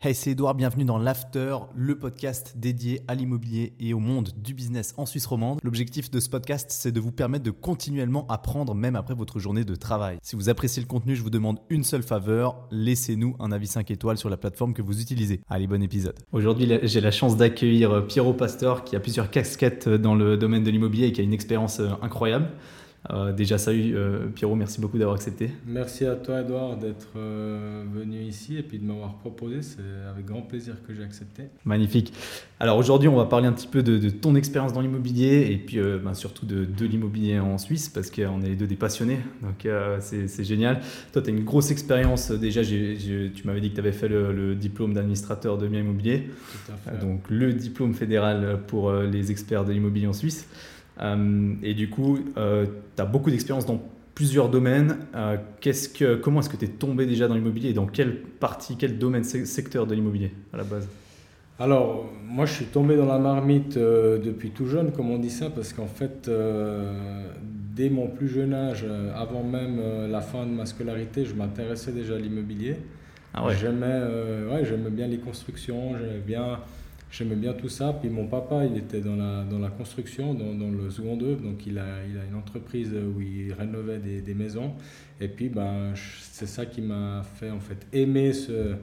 Hey, c'est Edouard, bienvenue dans l'After, le podcast dédié à l'immobilier et au monde du business en Suisse romande. L'objectif de ce podcast, c'est de vous permettre de continuellement apprendre même après votre journée de travail. Si vous appréciez le contenu, je vous demande une seule faveur, laissez-nous un avis 5 étoiles sur la plateforme que vous utilisez. Allez, bon épisode. Aujourd'hui, j'ai la chance d'accueillir Pierrot Pasteur qui a plusieurs casquettes dans le domaine de l'immobilier et qui a une expérience euh, incroyable. Euh, déjà, salut euh, Pierrot, merci beaucoup d'avoir accepté. Merci à toi Edouard d'être euh, venu ici et puis de m'avoir proposé. C'est avec grand plaisir que j'ai accepté. Magnifique. Alors aujourd'hui, on va parler un petit peu de, ton expérience dans l'immobilier et puis ben, surtout de, de l'immobilier en Suisse parce qu'on est les deux des passionnés. Donc c'est génial. Toi, tu as une grosse expérience. Déjà, tu m'avais dit que tu avais fait le, diplôme d'administrateur de biens immobiliers. Tout à fait. donc le diplôme fédéral pour les experts de l'immobilier en Suisse. Euh, et du coup, euh, tu as beaucoup d'expérience dans plusieurs domaines. Euh, que, comment est-ce que tu es tombé déjà dans l'immobilier et dans quelle partie, quel domaine, secteur de l'immobilier à la base? Alors, moi, je suis tombé dans la marmite depuis tout jeune, comme on dit ça, parce qu'en fait, dès mon plus jeune âge, avant même la fin de ma scolarité, je m'intéressais déjà à l'immobilier. Ah ouais. J'aimais, ouais, j'aimais bien les constructions, j'aimais bien J'aimais bien tout ça. Puis mon papa, il était dans la, dans la construction, dans, dans le second œuvre. Donc il a, il a une entreprise où il rénovait des, des maisons. Et puis ben, c'est ça qui m'a fait en fait aimer ce.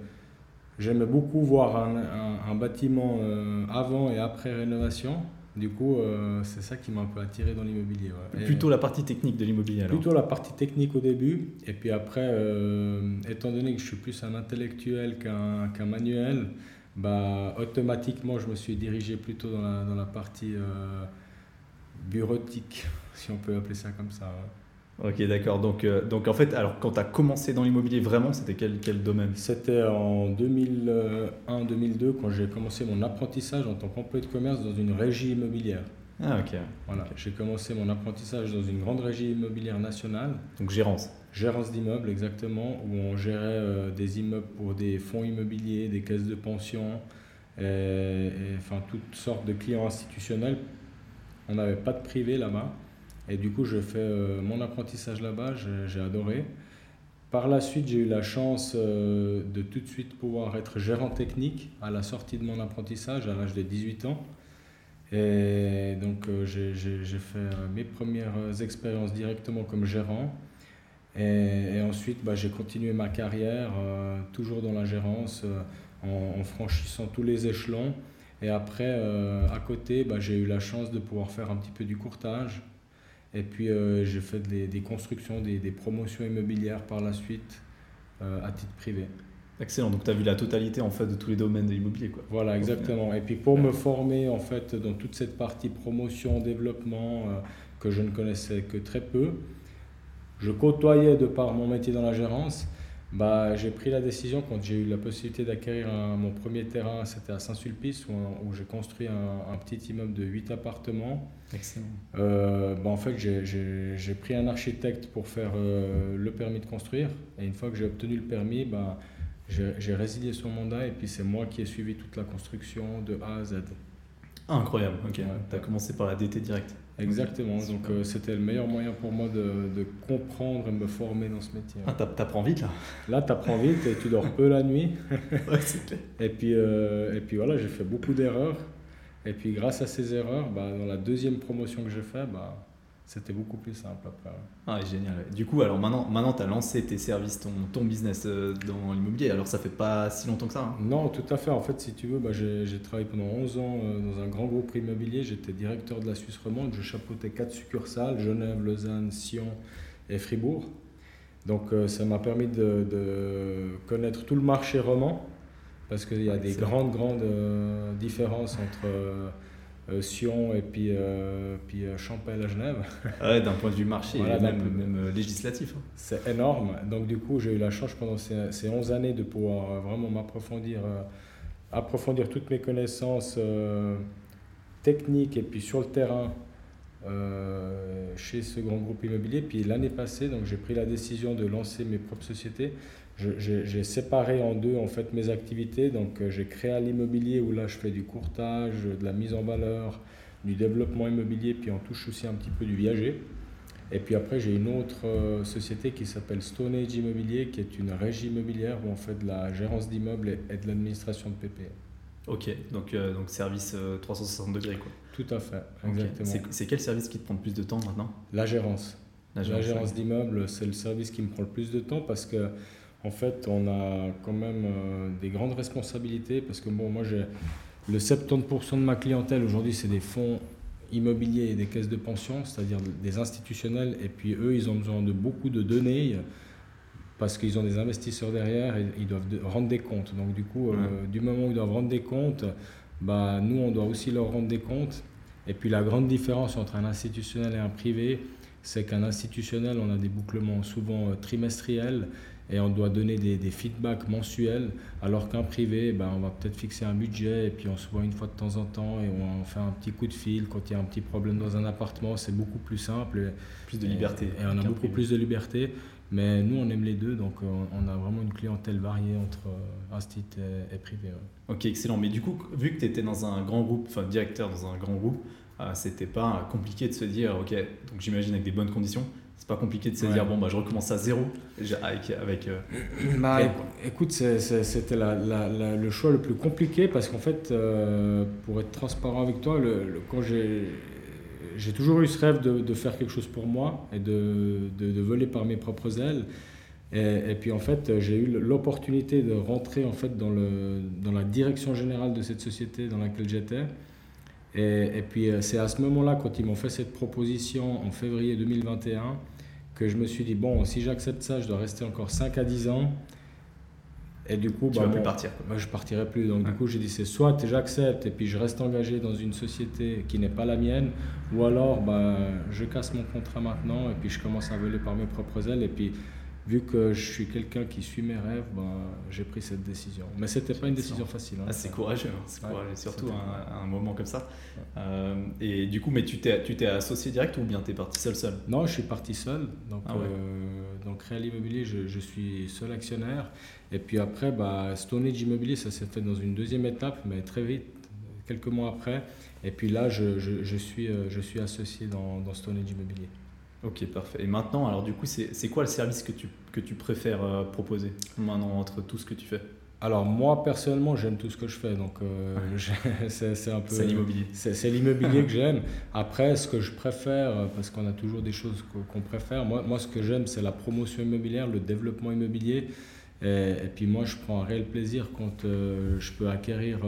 J'aimais beaucoup voir un, un, bâtiment euh, avant et après rénovation. Du coup, euh, c'est ça qui m'a un peu attiré dans l'immobilier. Plutôt la partie technique de l'immobilier alors Plutôt la partie technique au début. Et puis après, euh, étant donné que je suis plus un intellectuel qu'un qu'un manuel, bah, automatiquement, je me suis dirigé plutôt dans la, dans la partie euh, bureautique, si on peut appeler ça comme ça. Ok, d'accord. Donc, euh, donc en fait, alors quand tu as commencé dans l'immobilier vraiment, c'était quel, quel domaine? C'était en 2001-2002 quand j'ai commencé mon apprentissage en tant qu'employé de commerce dans une régie immobilière. Ah ok. Voilà, j'ai commencé mon apprentissage dans une grande régie immobilière nationale. Donc gérance Gérance d'immeubles, exactement, où on gérait euh, des immeubles pour des fonds immobiliers, des caisses de pension, et, enfin toutes sortes de clients institutionnels. On n'avait pas de privé là-bas. Et du coup, je fais euh, mon apprentissage là-bas, j'ai adoré. Par la suite, j'ai eu la chance euh, de tout de suite pouvoir être gérant technique à la sortie de mon apprentissage à l'âge de 18 ans. Et donc, j'ai fait mes premières expériences directement comme gérant. Et, ensuite, bah, j'ai continué ma carrière, euh, toujours dans la gérance, euh, en, franchissant tous les échelons. Et après, euh, à côté, bah, j'ai eu la chance de pouvoir faire un petit peu du courtage. Et puis, j'ai fait des, constructions, des, promotions immobilières par la suite, à titre privé. Excellent, donc tu as vu la totalité en fait de tous les domaines de l'immobilier. Quoi. Voilà, exactement. Et puis pour me former en fait dans toute cette partie promotion, développement, que je ne connaissais que très peu, je côtoyais de par mon métier dans la gérance, bah, j'ai pris la décision quand j'ai eu la possibilité d'acquérir mon premier terrain, c'était à Saint-Sulpice, où, j'ai construit un, petit immeuble de 8 appartements. Excellent. Euh, bah, en fait, j'ai pris un architecte pour faire euh, le permis de construire. Et une fois que j'ai obtenu le permis, bah, j'ai résilié son mandat et puis c'est moi qui ai suivi toute la construction de A à Z. Ah, incroyable, ok. tu as commencé par la DT direct. Exactement, donc euh, c'était le meilleur moyen pour moi de, de, comprendre et me former dans ce métier. Ah, t'apprends vite là Là, t'apprends vite et tu dors peu la nuit. ouais, c'est clair. Et puis, euh, et puis voilà, j'ai fait beaucoup d'erreurs. Et puis grâce à ces erreurs, bah, dans la deuxième promotion que j'ai faite, bah, c'était beaucoup plus simple après. Ah, génial. Du coup, alors maintenant, maintenant tu as lancé tes services, ton, ton business euh, dans l'immobilier. Alors, ça fait pas si longtemps que ça hein Non, tout à fait. En fait, si tu veux, bah, j'ai travaillé pendant 11 ans euh, dans un grand groupe immobilier. J'étais directeur de la Suisse romande. Je chapeautais quatre succursales Genève, Lausanne, Sion et Fribourg. Donc, euh, ça m'a permis de, de, connaître tout le marché roman parce qu'il y a des grandes, grandes différences entre Sion et puis, euh, puis euh, Champagne à Genève. Ah d'un point de vue marché et même, législatif. Hein. C'est énorme. Donc du coup, j'ai eu la chance pendant ces, ces 11 années de pouvoir vraiment m'approfondir, approfondir toutes mes connaissances techniques et puis sur le terrain chez ce grand groupe immobilier. Puis l'année passée, donc j'ai pris la décision de lancer mes propres sociétés j'ai séparé en deux en fait mes activités. Donc euh, j'ai créé l'immobilier où là je fais du courtage, de la mise en valeur, du développement immobilier, puis on touche aussi un petit peu du viager. Et puis après, j'ai une autre euh, société qui s'appelle Stone Age Immobilier, qui est une régie immobilière où on fait de la gérance d'immeubles et, de l'administration de PPE. Ok, donc, euh, donc service 360 degrés quoi. Tout à fait, exactement. C'est quel service qui te prend le plus de temps maintenant? La gérance. La gérance, d'immeubles, c'est le service qui me prend le plus de temps parce que en fait, on a quand même des grandes responsabilités parce que bon, moi j'ai le 70% de ma clientèle aujourd'hui, c'est des fonds immobiliers et des caisses de pension, c'est-à-dire des institutionnels. Et puis eux, ils ont besoin de beaucoup de données parce qu'ils ont des investisseurs derrière et ils doivent rendre des comptes. Donc du coup, euh, du moment où ils doivent rendre des comptes, bah, nous, on doit aussi leur rendre des comptes. Et puis la grande différence entre un institutionnel et un privé, c'est qu'un institutionnel, on a des bouclements souvent euh, trimestriels et on doit donner des, des feedbacks mensuels, alors qu'un privé, ben, on va peut-être fixer un budget et puis on se voit une fois de temps en temps et on fait un petit coup de fil quand il y a un petit problème dans un appartement, c'est beaucoup plus simple. plus de liberté. Et, on a beaucoup plus de liberté. Mais nous, on aime les deux, donc euh, on a vraiment une clientèle variée entre euh, instit et, privé. Ok, excellent. Mais du coup, vu que tu étais dans un grand groupe, enfin directeur dans un grand groupe, euh, c'était pas compliqué de se dire, ok, donc j'imagine avec des bonnes conditions, c'est pas compliqué de se dire bon bah je recommence à zéro. Avec, avec euh, bah, écoute c'était le choix le plus compliqué parce qu'en fait euh, pour être transparent avec toi le, quand j'ai j'ai toujours eu ce rêve de, de, faire quelque chose pour moi et de, de, voler par mes propres ailes. Et, et puis en fait j'ai eu l'opportunité de rentrer en fait dans, le, dans la direction générale de cette société dans laquelle j'étais et, et, puis euh, c'est à ce moment-là, quand ils m'ont fait cette proposition en février 2021, que je me suis dit, bon, si j'accepte ça, je dois rester encore 5 à 10 ans. Et du coup, tu bah, vas plus partir. Bah, je partirai plus. Donc du coup, j'ai dit, c'est soit j'accepte et puis je reste engagé dans une société qui n'est pas la mienne, ou alors bah, je casse mon contrat maintenant et puis je commence à voler par mes propres ailes. Et puis vu que je suis quelqu'un qui suit mes rêves, ben, j'ai pris cette décision. Mais ce n'était pas une décision facile. Hein. Ah, c'est courageux, hein. c'est courageux, surtout à, un moment comme ça. Euh, et du coup, mais tu t'es, associé direct ou bien tu es parti seul seul? Non, je suis parti seul. Donc, ah euh, donc Real Immobilier, je, je, suis seul actionnaire. Et puis après, bah, Stone Age Immobilier, ça s'est fait dans une deuxième étape, mais très vite, quelques mois après. Et puis là, je, je, je suis, euh, je suis associé dans, dans Stone Age Immobilier. Ok, parfait. Et maintenant, alors du coup, c'est quoi le service que tu, que tu préfères euh, proposer maintenant entre tout ce que tu fais? Alors moi personnellement j'aime tout ce que je fais donc euh, c'est un peu c'est l'immobilier. c'est l'immobilier que j'aime. Après ce que je préfère euh, parce qu'on a toujours des choses qu'on préfère moi, moi ce que j'aime c'est la promotion immobilière le développement immobilier. Et, puis moi je prends un réel plaisir quand je peux acquérir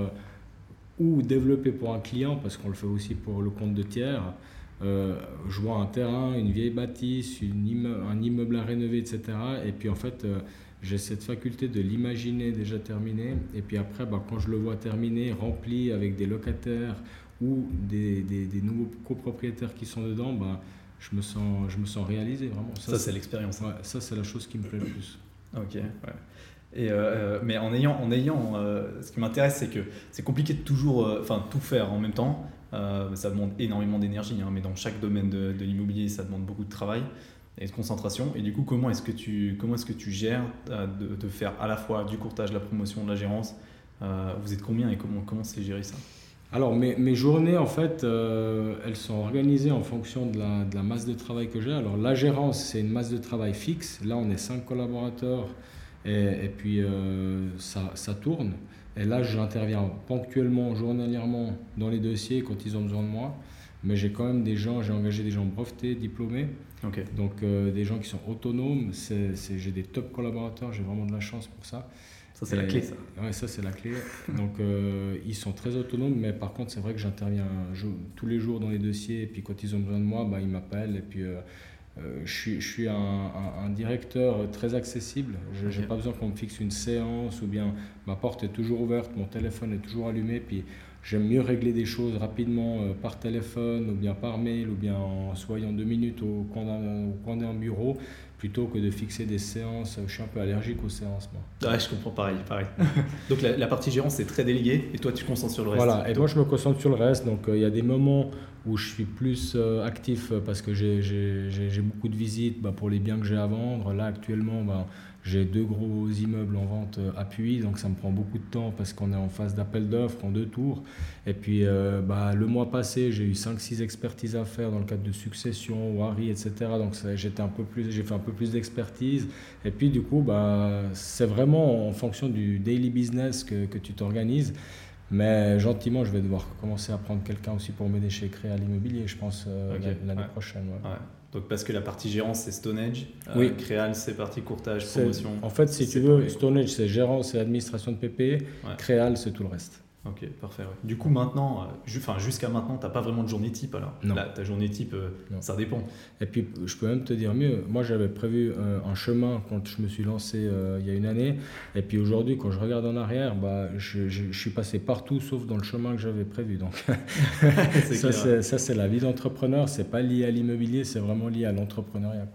ou développer pour un client parce qu'on le fait aussi pour le compte de tiers euh, je vois un terrain, une vieille bâtisse, une un immeuble à rénover, etc. Et puis en fait, euh, j'ai cette faculté de l'imaginer déjà terminé. Et puis après, bah, quand je le vois terminé, rempli avec des locataires ou des, des, des nouveaux copropriétaires qui sont dedans, bah, je, me sens, je me sens réalisé vraiment. Ça, c'est l'expérience. Ouais, ça, c'est la chose qui me plaît le plus. Ok, ouais. Et euh, mais en ayant, en ayant ce qui m'intéresse, c'est que c'est compliqué de toujours, enfin, tout faire en même temps. Euh, ça demande énormément d'énergie, hein, mais dans chaque domaine de, l'immobilier, ça demande beaucoup de travail et de concentration. Et du coup, comment est-ce que tu, comment est-ce que tu gères euh, de, faire à la fois du courtage, de la promotion, de la gérance euh, Vous êtes combien et comment comment c'est géré ça? Alors mes, mes, journées en fait elles sont organisées en fonction de la, masse de travail que j'ai. Alors la gérance c'est une masse de travail fixe. Là on est cinq collaborateurs et, et puis ça, ça, tourne. Et là, j'interviens ponctuellement, journalièrement dans les dossiers quand ils ont besoin de moi. Mais j'ai quand même des gens, j'ai engagé des gens brevetés, diplômés. Donc euh, des gens qui sont autonomes. j'ai des top collaborateurs, j'ai vraiment de la chance pour ça. Ça, c'est la clé, ça. Ouais, ça, c'est la clé. Donc, euh, ils sont très autonomes, mais par contre, c'est vrai que j'interviens tous les jours dans les dossiers. Et puis, quand ils ont besoin de moi, bah, ils m'appellent. Et puis, euh, euh, je suis, je suis un, un, directeur très accessible. Je n'ai pas besoin qu'on me fixe une séance ou bien ma porte est toujours ouverte, mon téléphone est toujours allumé. Puis j'aime mieux régler des choses rapidement euh, par téléphone ou bien par mail ou bien en soyant deux minutes au coin d'un bureau plutôt que de fixer des séances. Je suis un peu allergique aux séances, moi. Ouais, je comprends pareil. pareil. donc la, partie gérance, c'est très délégué et toi, tu te concentres sur le reste. Voilà, et moi, je me concentre sur le reste. Donc euh, il y a des moments où je suis plus euh, actif parce que j'ai beaucoup de visites bah, pour les biens que j'ai à vendre. Là, actuellement, bah, j'ai deux gros immeubles en vente appui, donc ça me prend beaucoup de temps parce qu'on est en phase d'appel d'offres en deux tours. Et puis bah, le mois passé, j'ai eu 5-6 expertises à faire dans le cadre de succession, Wari, etc. Donc j'étais un peu plus, j'ai fait un peu plus d'expertise. Et puis du coup, bah, c'est vraiment en fonction du daily business que, que tu t'organises. Mais gentiment, je vais devoir commencer à prendre quelqu'un aussi pour m'aider chez Créa l'immobilier, je pense, euh, l'année prochaine. Donc parce que la partie gérance, c'est Stonehenge. Euh, oui. Créal, c'est partie courtage, promotion. En fait, si tu veux, Stonehenge, c'est gérance et administration de PP. Créal, c'est tout le reste. Ok, parfait. Du coup, maintenant, euh, enfin, jusqu'à maintenant, tu n'as pas vraiment de journée type alors? Non. ta journée type, euh, ça dépend. Et puis, je peux même te dire mieux. Moi, j'avais prévu euh, un chemin quand je me suis lancé il y a une année. Et puis aujourd'hui, quand je regarde en arrière, bah, je, je, suis passé partout sauf dans le chemin que j'avais prévu. Donc, ça, c'est la vie d'entrepreneur. C'est pas lié à l'immobilier, c'est vraiment lié à l'entrepreneuriat.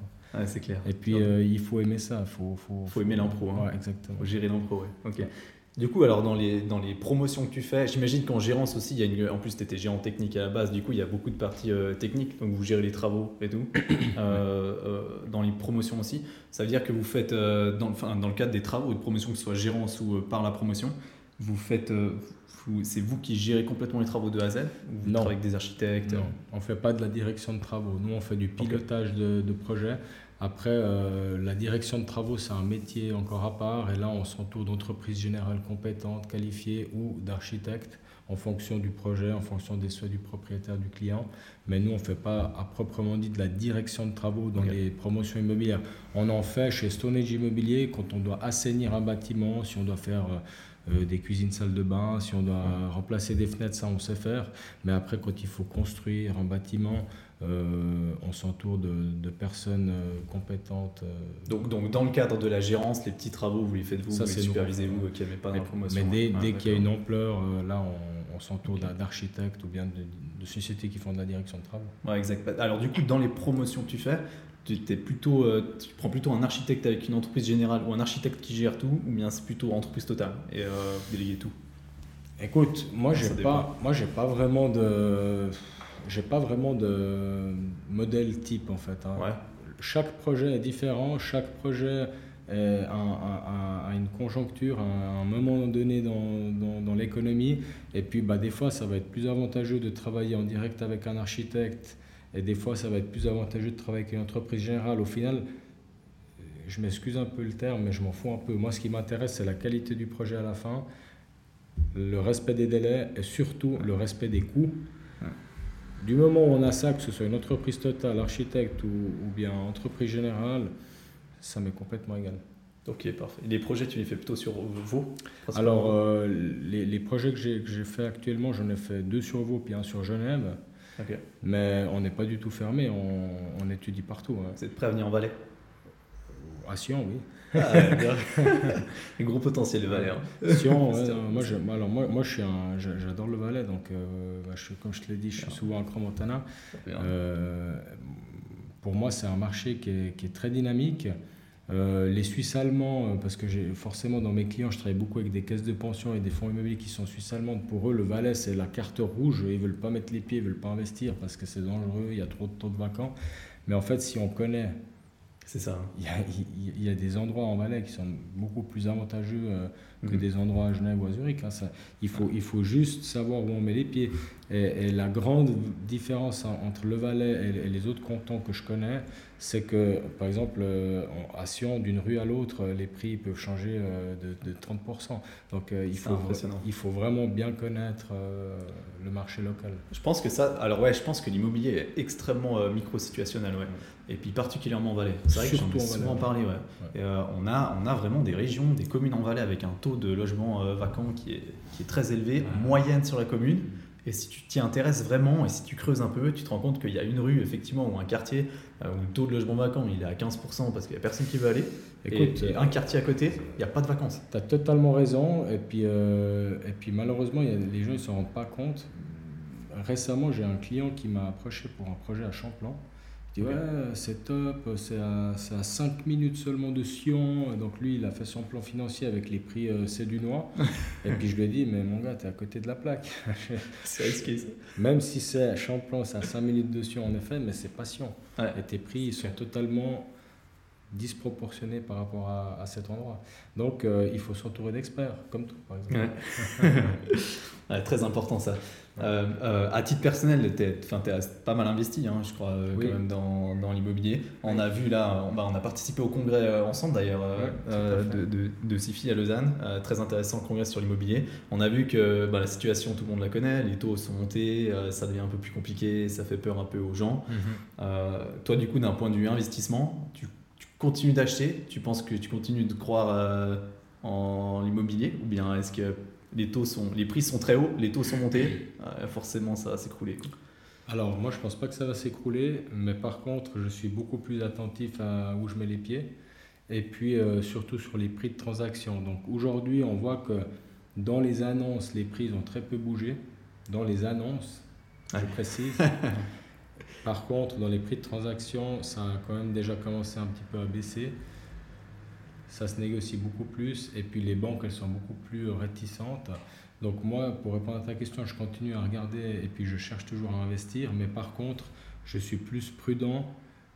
c'est clair. Et puis, il faut aimer ça. Il faut, faut, faut, aimer l'impro. Hein. Ouais, exactement. Faut gérer l'impro, ouais. Ok. Du coup, alors dans les, dans les promotions que tu fais, j'imagine qu'en gérance aussi, il y a une, en plus tu étais gérant technique à la base, du coup il y a beaucoup de parties euh, techniques, donc vous gérez les travaux et tout. Euh, euh, dans les promotions aussi, ça veut dire que vous faites, dans, enfin, dans le cadre des travaux de promotion, que ce soit gérance ou par la promotion, vous faites, c'est vous qui gérez complètement les travaux de A à Z ou vous Non. avec des architectes Non, on ne fait pas de la direction de travaux. Nous, on fait du pilotage de, de projet. Après, euh, la direction de travaux, c'est un métier encore à part. Et là, on s'entoure d'entreprises générales compétentes, qualifiées ou d'architectes en fonction du projet, en fonction des souhaits du propriétaire, du client. Mais nous, on ne fait pas à proprement dit de la direction de travaux dans les promotions immobilières. On en fait chez Stonehenge Immobilier quand on doit assainir un bâtiment, si on doit faire euh, des cuisines, salles de bain, si on doit remplacer des fenêtres, ça on sait faire. Mais après, quand il faut construire un bâtiment, euh, on s'entoure de, personnes euh, compétentes. Euh. Donc, donc, dans le cadre de la gérance, les petits travaux, vous les faites vous, vous les supervisez vous, qui n'avez pas d'informations. Mais dès, dès qu'il y a une ampleur, là, on, s'entoure d'architectes ou bien de, sociétés qui font de la direction de travaux. Ouais, exact. Alors, du coup, dans les promotions que tu fais, tu, es plutôt, tu prends plutôt un architecte avec une entreprise générale ou un architecte qui gère tout, ou bien c'est plutôt entreprise totale et déléguer tout? Écoute, moi, j'ai pas, moi, j'ai pas vraiment de j'ai pas vraiment de modèle type en fait. Hein. Chaque projet est différent, chaque projet a, une conjoncture, à un moment donné dans, dans, l'économie. Et puis bah, des fois, ça va être plus avantageux de travailler en direct avec un architecte et des fois, ça va être plus avantageux de travailler avec une entreprise générale. Au final, je m'excuse un peu le terme, mais je m'en fous un peu. Moi, ce qui m'intéresse, c'est la qualité du projet à la fin, le respect des délais et surtout le respect des coûts. Du moment où on a ça, que ce soit une entreprise totale, architecte ou, ou bien entreprise générale, ça m'est complètement égal. Ok, parfait. Les projets, tu les fais plutôt sur Vaud Alors, euh, les, les, projets que j'ai fait actuellement, j'en ai fait deux sur Vaud puis un sur Genève. Mais on n'est pas du tout fermé, on, on étudie partout. Hein. Êtes prêt à venir en Valais À Sion, oui. Ah, gros potentiel le Valais. Hein. Sion, moi, je, alors, moi, moi, je suis un, j'adore le Valais, donc euh, bah, je, comme je te l'ai dit, je suis souvent à Cromontana. Euh, pour moi, c'est un marché qui est, qui est très dynamique. Euh, les Suisses allemands, parce que j'ai forcément dans mes clients, je travaille beaucoup avec des caisses de pension et des fonds immobiliers qui sont suisses allemandes. Pour eux, le Valais, c'est la carte rouge. Ils veulent pas mettre les pieds, ils veulent pas investir parce que c'est dangereux, il y a trop de taux de vacants. Mais en fait, si on connaît c'est ça. Il y, a, il y, a, des endroits en Valais qui sont beaucoup plus avantageux euh, que mhm. des endroits à Genève ou à Zurich. Hein. Ça, il, faut, il faut juste savoir où on met les pieds. Et, la grande différence entre le Valais et, les autres cantons que je connais, c'est que, par exemple, euh, à Sion, d'une rue à l'autre, les prix peuvent changer euh, de, de 30%. Donc il, faut, il faut vraiment bien connaître le marché local. Je pense que ça, alors ouais, je pense que l'immobilier est extrêmement micro-situationnel. Ouais et puis particulièrement en Valais. C'est vrai que j'en ai souvent parlé. Ouais. Euh, on, a, on a vraiment des régions, des communes en Valais avec un taux de logement euh, vacant qui est, qui est très élevé, moyenne sur la commune. Et si tu t'y intéresses vraiment et si tu creuses un peu, tu te rends compte qu'il y a une rue, effectivement, ou un quartier euh, où le taux de logement vacant il est à 15% parce qu'il n'y a personne qui veut aller. Écoute, et, un quartier à côté, il n'y a pas de vacances. Tu as totalement raison. Et puis, et puis malheureusement, y a, les gens ne s'en rendent pas compte. Récemment, j'ai un client qui m'a approché pour un projet à Champlain. Je dis ouais, c'est top, c'est à, à, 5 minutes seulement de Sion. Donc lui, il a fait son plan financier avec les prix euh, Cédunois. et puis je lui ai dit, mais mon gars, t'es à côté de la plaque. c'est risqué ça. Même si c'est à Champlain, c'est à 5 minutes de Sion en effet, mais c'est pas Sion. Et tes prix, ils sont totalement disproportionné par rapport à, cet endroit. Donc euh, il faut s'entourer d'experts, comme tout par exemple. très important ça. Euh, euh, à titre personnel, tu as pas mal investi, hein, je crois, quand même dans, dans l'immobilier. On a vu là, on, bah, on, a participé au congrès ensemble d'ailleurs de, de, de, SIFI à Lausanne. très intéressant congrès sur l'immobilier. On a vu que bah, la situation, tout le monde la connaît, les taux sont montés, ça devient un peu plus compliqué, ça fait peur un peu aux gens. Mhm. toi, du coup, d'un point de vue investissement, tu continues d'acheter Tu penses que tu continues de croire euh, en l'immobilier Ou bien est-ce que les, taux sont, les prix sont très hauts, les taux sont montés euh, Forcément, ça va s'écrouler. Alors, moi, je pense pas que ça va s'écrouler, mais par contre, je suis beaucoup plus attentif à où je mets les pieds et puis euh, surtout sur les prix de transaction. Donc, aujourd'hui, on voit que dans les annonces, les prix ont très peu bougé. Dans les annonces, je précise. Par contre, dans les prix de transaction, ça a quand même déjà commencé un petit peu à baisser. Ça se négocie beaucoup plus et puis les banques, elles sont beaucoup plus réticentes. Donc moi, pour répondre à ta question, je continue à regarder et puis je cherche toujours à investir. Mais par contre, je suis plus prudent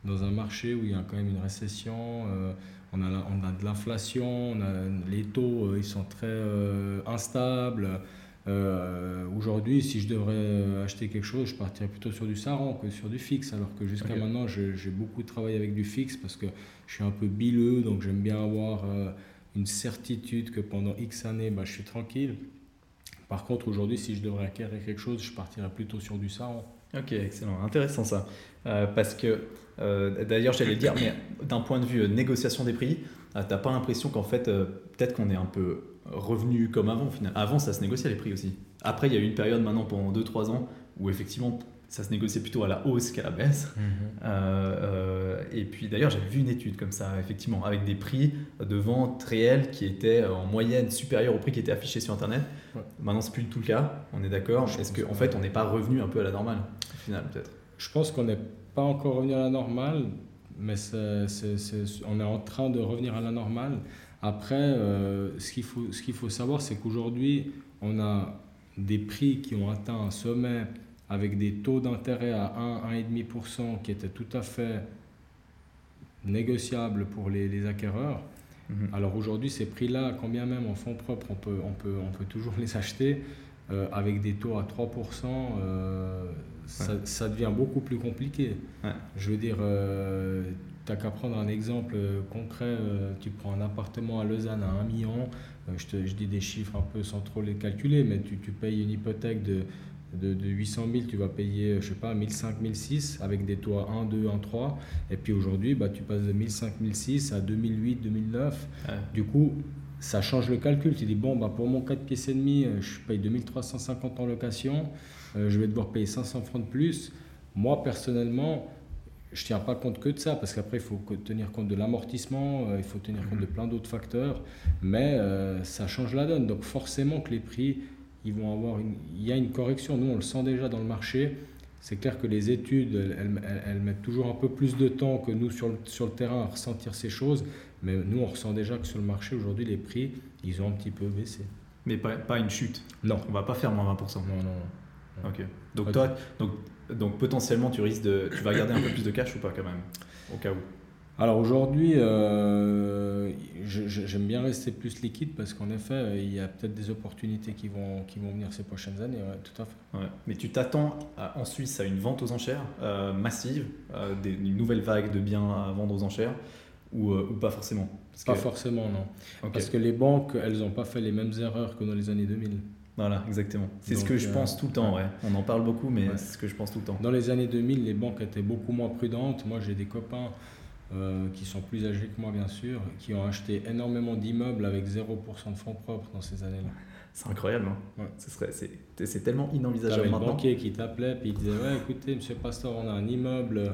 dans un marché où il y a quand même une récession. Euh, on, a, on a de l'inflation, les taux, euh, ils sont très euh, instables. Euh, aujourd'hui, si je devrais euh, acheter quelque chose, je partirais plutôt sur du Saran que sur du fixe, alors que jusqu'à maintenant, j'ai beaucoup travaillé avec du fixe parce que je suis un peu bileux, donc j'aime bien avoir euh, une certitude que pendant X années, bah, je suis tranquille. Par contre, aujourd'hui, si je devrais acquérir quelque chose, je partirais plutôt sur du Saran. Ok, excellent, intéressant ça. parce que, d'ailleurs, j'allais dire, mais d'un point de vue négociation des prix, tu n'as pas l'impression qu'en fait, peut-être qu'on est un peu revenu comme avant. Finalement. Avant, ça se négociait les prix aussi. Après, il y a eu une période maintenant pendant 2-3 ans où effectivement, ça se négociait plutôt à la hausse qu'à la baisse. Mhm. Euh, euh, et puis d'ailleurs, j'avais vu une étude comme ça, effectivement, avec des prix de vente réels qui étaient en moyenne supérieurs au prix qui était affiché sur Internet. Maintenant, c'est plus du tout le cas, on est d'accord. Est-ce qu'en en fait, on n'est pas revenu un peu à la normale, au final, peut-être? Je pense qu'on n'est pas encore revenu à la normale, mais on est en train de revenir à la normale. Après, euh, ce qu'il faut, ce qu'il faut savoir, c'est qu'aujourd'hui, on a des prix qui ont atteint un sommet avec des taux d'intérêt à 1, 1,5% qui étaient tout à fait négociables pour les, les acquéreurs. Mhm. Alors aujourd'hui, ces prix-là, combien même en fonds propres, on peut, on peut, on peut toujours les acheter euh, avec des taux à 3%, euh, ça, ça, devient beaucoup plus compliqué. Je veux dire, tu qu'à prendre un exemple euh, concret. Euh, tu prends un appartement à Lausanne à 1 million. Euh, je, te, je dis des chiffres un peu sans trop les calculer, mais tu, tu payes une hypothèque de, de, de, 800 000, tu vas payer, je sais pas, 1005, 1006 avec des à 1, 2, 1, 3. Et puis aujourd'hui, bah, tu passes de 1005, 1006 à 2008, 2009. Du coup, ça change le calcul. Tu dis, bon, bah, pour mon 4 pièces et demi, je paye 2350 en location. Je vais devoir payer 500 francs de plus. Moi, personnellement, je ne tiens pas compte que de ça, parce qu'après, il faut tenir compte de l'amortissement, euh, il faut tenir compte de plein d'autres facteurs, mais euh, ça change la donne. Donc forcément que les prix, ils vont avoir il y a une correction. Nous, on le sent déjà dans le marché. C'est clair que les études, elles, elles, mettent toujours un peu plus de temps que nous sur le, sur le terrain à ressentir ces choses, mais nous, on ressent déjà que sur le marché, aujourd'hui, les prix, ils ont un petit peu baissé. Mais pas, pas une chute? Non. On va pas faire moins 20%. Non, non. non. Ok. Donc, toi, donc donc potentiellement, tu risques de, tu vas garder un peu plus de cash ou pas quand même, au cas où? Alors aujourd'hui, euh, j'aime bien rester plus liquide parce qu'en effet, il y a peut-être des opportunités qui vont, qui vont venir ces prochaines années, tout à fait. Mais tu t'attends en Suisse à une vente aux enchères euh, massive, euh, des, une nouvelle vague de biens à vendre aux enchères ou, ou pas forcément? Pas forcément, non. Parce que les banques, elles n'ont pas fait les mêmes erreurs que dans les années 2000. Voilà, exactement. C'est ce que je pense euh, tout le temps, ouais. On en parle beaucoup, mais c'est ce que je pense tout le temps. Dans les années 2000, les banques étaient beaucoup moins prudentes. Moi, j'ai des copains euh, qui sont plus âgés que moi, bien sûr, qui ont acheté énormément d'immeubles avec 0% de fonds propres dans ces années-là. C'est incroyable, hein c'est tellement inenvisageable maintenant. un banquier qui t'appelait, puis il disait Ouais, écoutez, monsieur Pasteur, on a un immeuble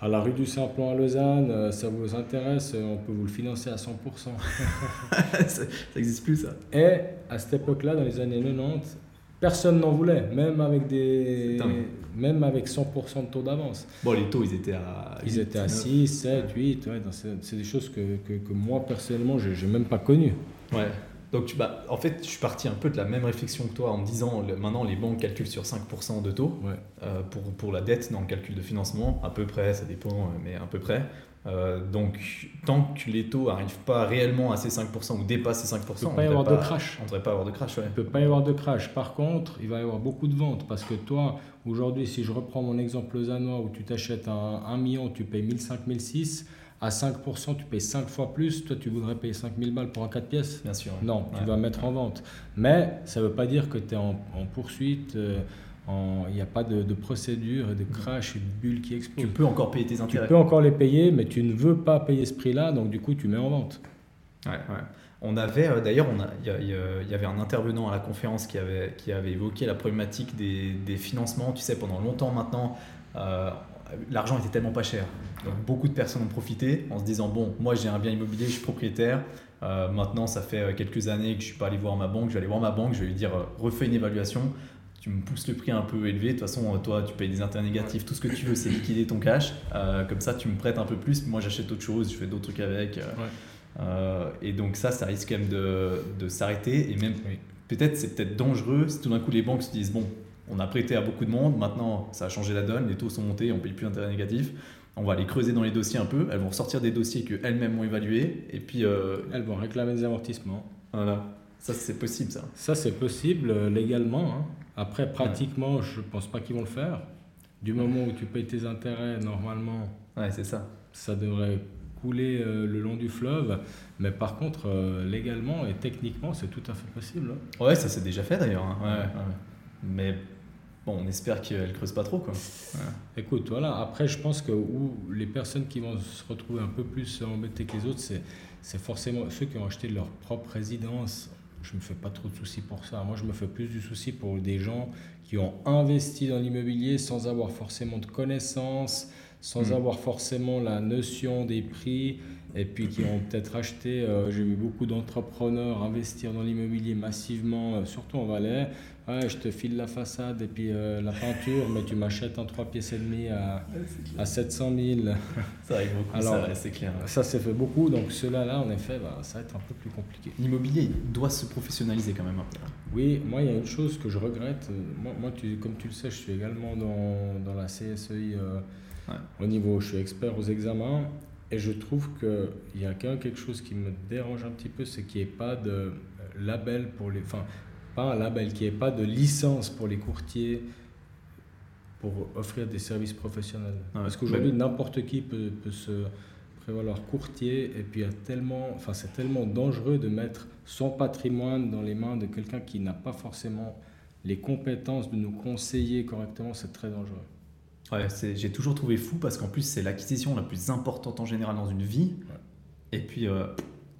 à la rue du Saint-Plan à Lausanne, euh, ça vous intéresse, on peut vous le financer à 100%. ça n'existe plus ça. Et à cette époque-là, dans les années 90, personne n'en voulait, même avec, des, même avec 100% de taux d'avance. Bon, les taux, ils étaient à... Ils étaient à 6, 7, 8, ouais, c'est des choses que, que, que moi, personnellement, je n'ai même pas connues. Ouais. Donc, bah, en fait, je suis parti un peu de la même réflexion que toi en me disant maintenant les banques calculent sur 5% de taux euh, pour, pour la dette dans le calcul de financement, à peu près, ça dépend, euh, mais à peu près. Euh, donc, tant que les taux n'arrivent pas réellement à ces 5% ou dépassent ces 5%, il ne peut pas y avoir de crash. On ne devrait pas avoir de crash. Ouais. Il ne peut pas y avoir de crash. Par contre, il va y avoir beaucoup de ventes parce que toi, aujourd'hui, si je reprends mon exemple lausannois où tu t'achètes un 1 million, tu payes 1005, 1006, à 5%, tu payes 5 fois plus. Toi, tu voudrais payer 5000 balles pour un 4 pièces? Bien sûr. Non, tu vas mettre en vente. Mais ça ne veut pas dire que tu es en, poursuite. Euh, il n'y a pas de, procédure, de crash, de bulle qui explose. Tu peux encore payer tes intérêts. Tu peux encore les payer, mais tu ne veux pas payer ce prix-là, donc du coup, tu mets en vente. Ouais, ouais. On avait, euh, d'ailleurs, il y, avait un intervenant à la conférence qui avait, qui avait évoqué la problématique des, des financements. Tu sais, pendant longtemps maintenant, euh, l'argent était tellement pas cher. Donc beaucoup de personnes ont profité en se disant bon, moi j'ai un bien immobilier, je suis propriétaire. Euh, maintenant, ça fait quelques années que je suis pas allé voir ma banque. Je vais aller voir ma banque, je vais lui dire refais une évaluation. Tu me pousses le prix un peu élevé. De toute façon, toi, tu payes des intérêts négatifs. Tout ce que tu veux, c'est liquider ton cash. Euh, comme ça, tu me prêtes un peu plus. Moi, j'achète autre chose. Je fais d'autres trucs avec. Euh, et donc ça, ça risque quand même de, de s'arrêter. Et même, peut-être, c'est peut-être dangereux si tout d'un coup les banques se disent bon, on a prêté à beaucoup de monde, maintenant ça a changé la donne, les taux sont montés, on ne paye plus d'intérêts négatifs. On va aller creuser dans les dossiers un peu, elles vont sortir des dossiers qu'elles-mêmes ont évalués, et puis... Euh, elles vont réclamer des amortissements. Voilà, ça c'est possible ça. Ça c'est possible euh, légalement. Hein. Après, pratiquement, je ne pense pas qu'ils vont le faire. Du moment où tu payes tes intérêts, normalement... Ouais, c'est ça. Ça devrait couler euh, le long du fleuve. Mais par contre, légalement et techniquement, c'est tout à fait possible. Hein. Ouais, ça s'est déjà fait d'ailleurs. Hein. Ouais, ouais. Mais Bon, on espère qu'elle creuse pas trop, quoi. Écoute, voilà. Après, je pense que où les personnes qui vont se retrouver un peu plus embêtées que les autres, c'est forcément ceux qui ont acheté leur propre résidence. Je me fais pas trop de soucis pour ça. Moi, je me fais plus du souci pour des gens qui ont investi dans l'immobilier sans avoir forcément de connaissances, sans hmm. avoir forcément la notion des prix, et puis qui ont peut-être acheté. Euh, j'ai vu beaucoup d'entrepreneurs investir dans l'immobilier massivement, euh, surtout en Valais Ouais, je te file la façade et puis euh, la peinture, mais tu m'achètes en 3 pièces et demi à, à 700 000. Ça arrive beaucoup, Alors, c'est clair. Ça s'est fait beaucoup, donc cela là, en effet, bah, ça va être un peu plus compliqué. L'immobilier doit se professionnaliser quand même un peu. Oui, moi, il y a une chose que je regrette. Moi, moi tu, comme tu le sais, je suis également dans, dans la CSEI au niveau, je suis expert aux examens. Et je trouve qu'il y a quand même quelque chose qui me dérange un petit peu, c'est qu'il n'y ait pas de label pour les. Enfin, pas un label, qui ait pas de licence pour les courtiers pour offrir des services professionnels. Parce qu'aujourd'hui, n'importe qui peut, peut, se prévaloir courtier et puis tellement, enfin, c'est tellement dangereux de mettre son patrimoine dans les mains de quelqu'un qui n'a pas forcément les compétences de nous conseiller correctement, c'est très dangereux. Ouais, j'ai toujours trouvé fou parce qu'en plus, c'est l'acquisition la plus importante en général dans une vie. Et puis, euh,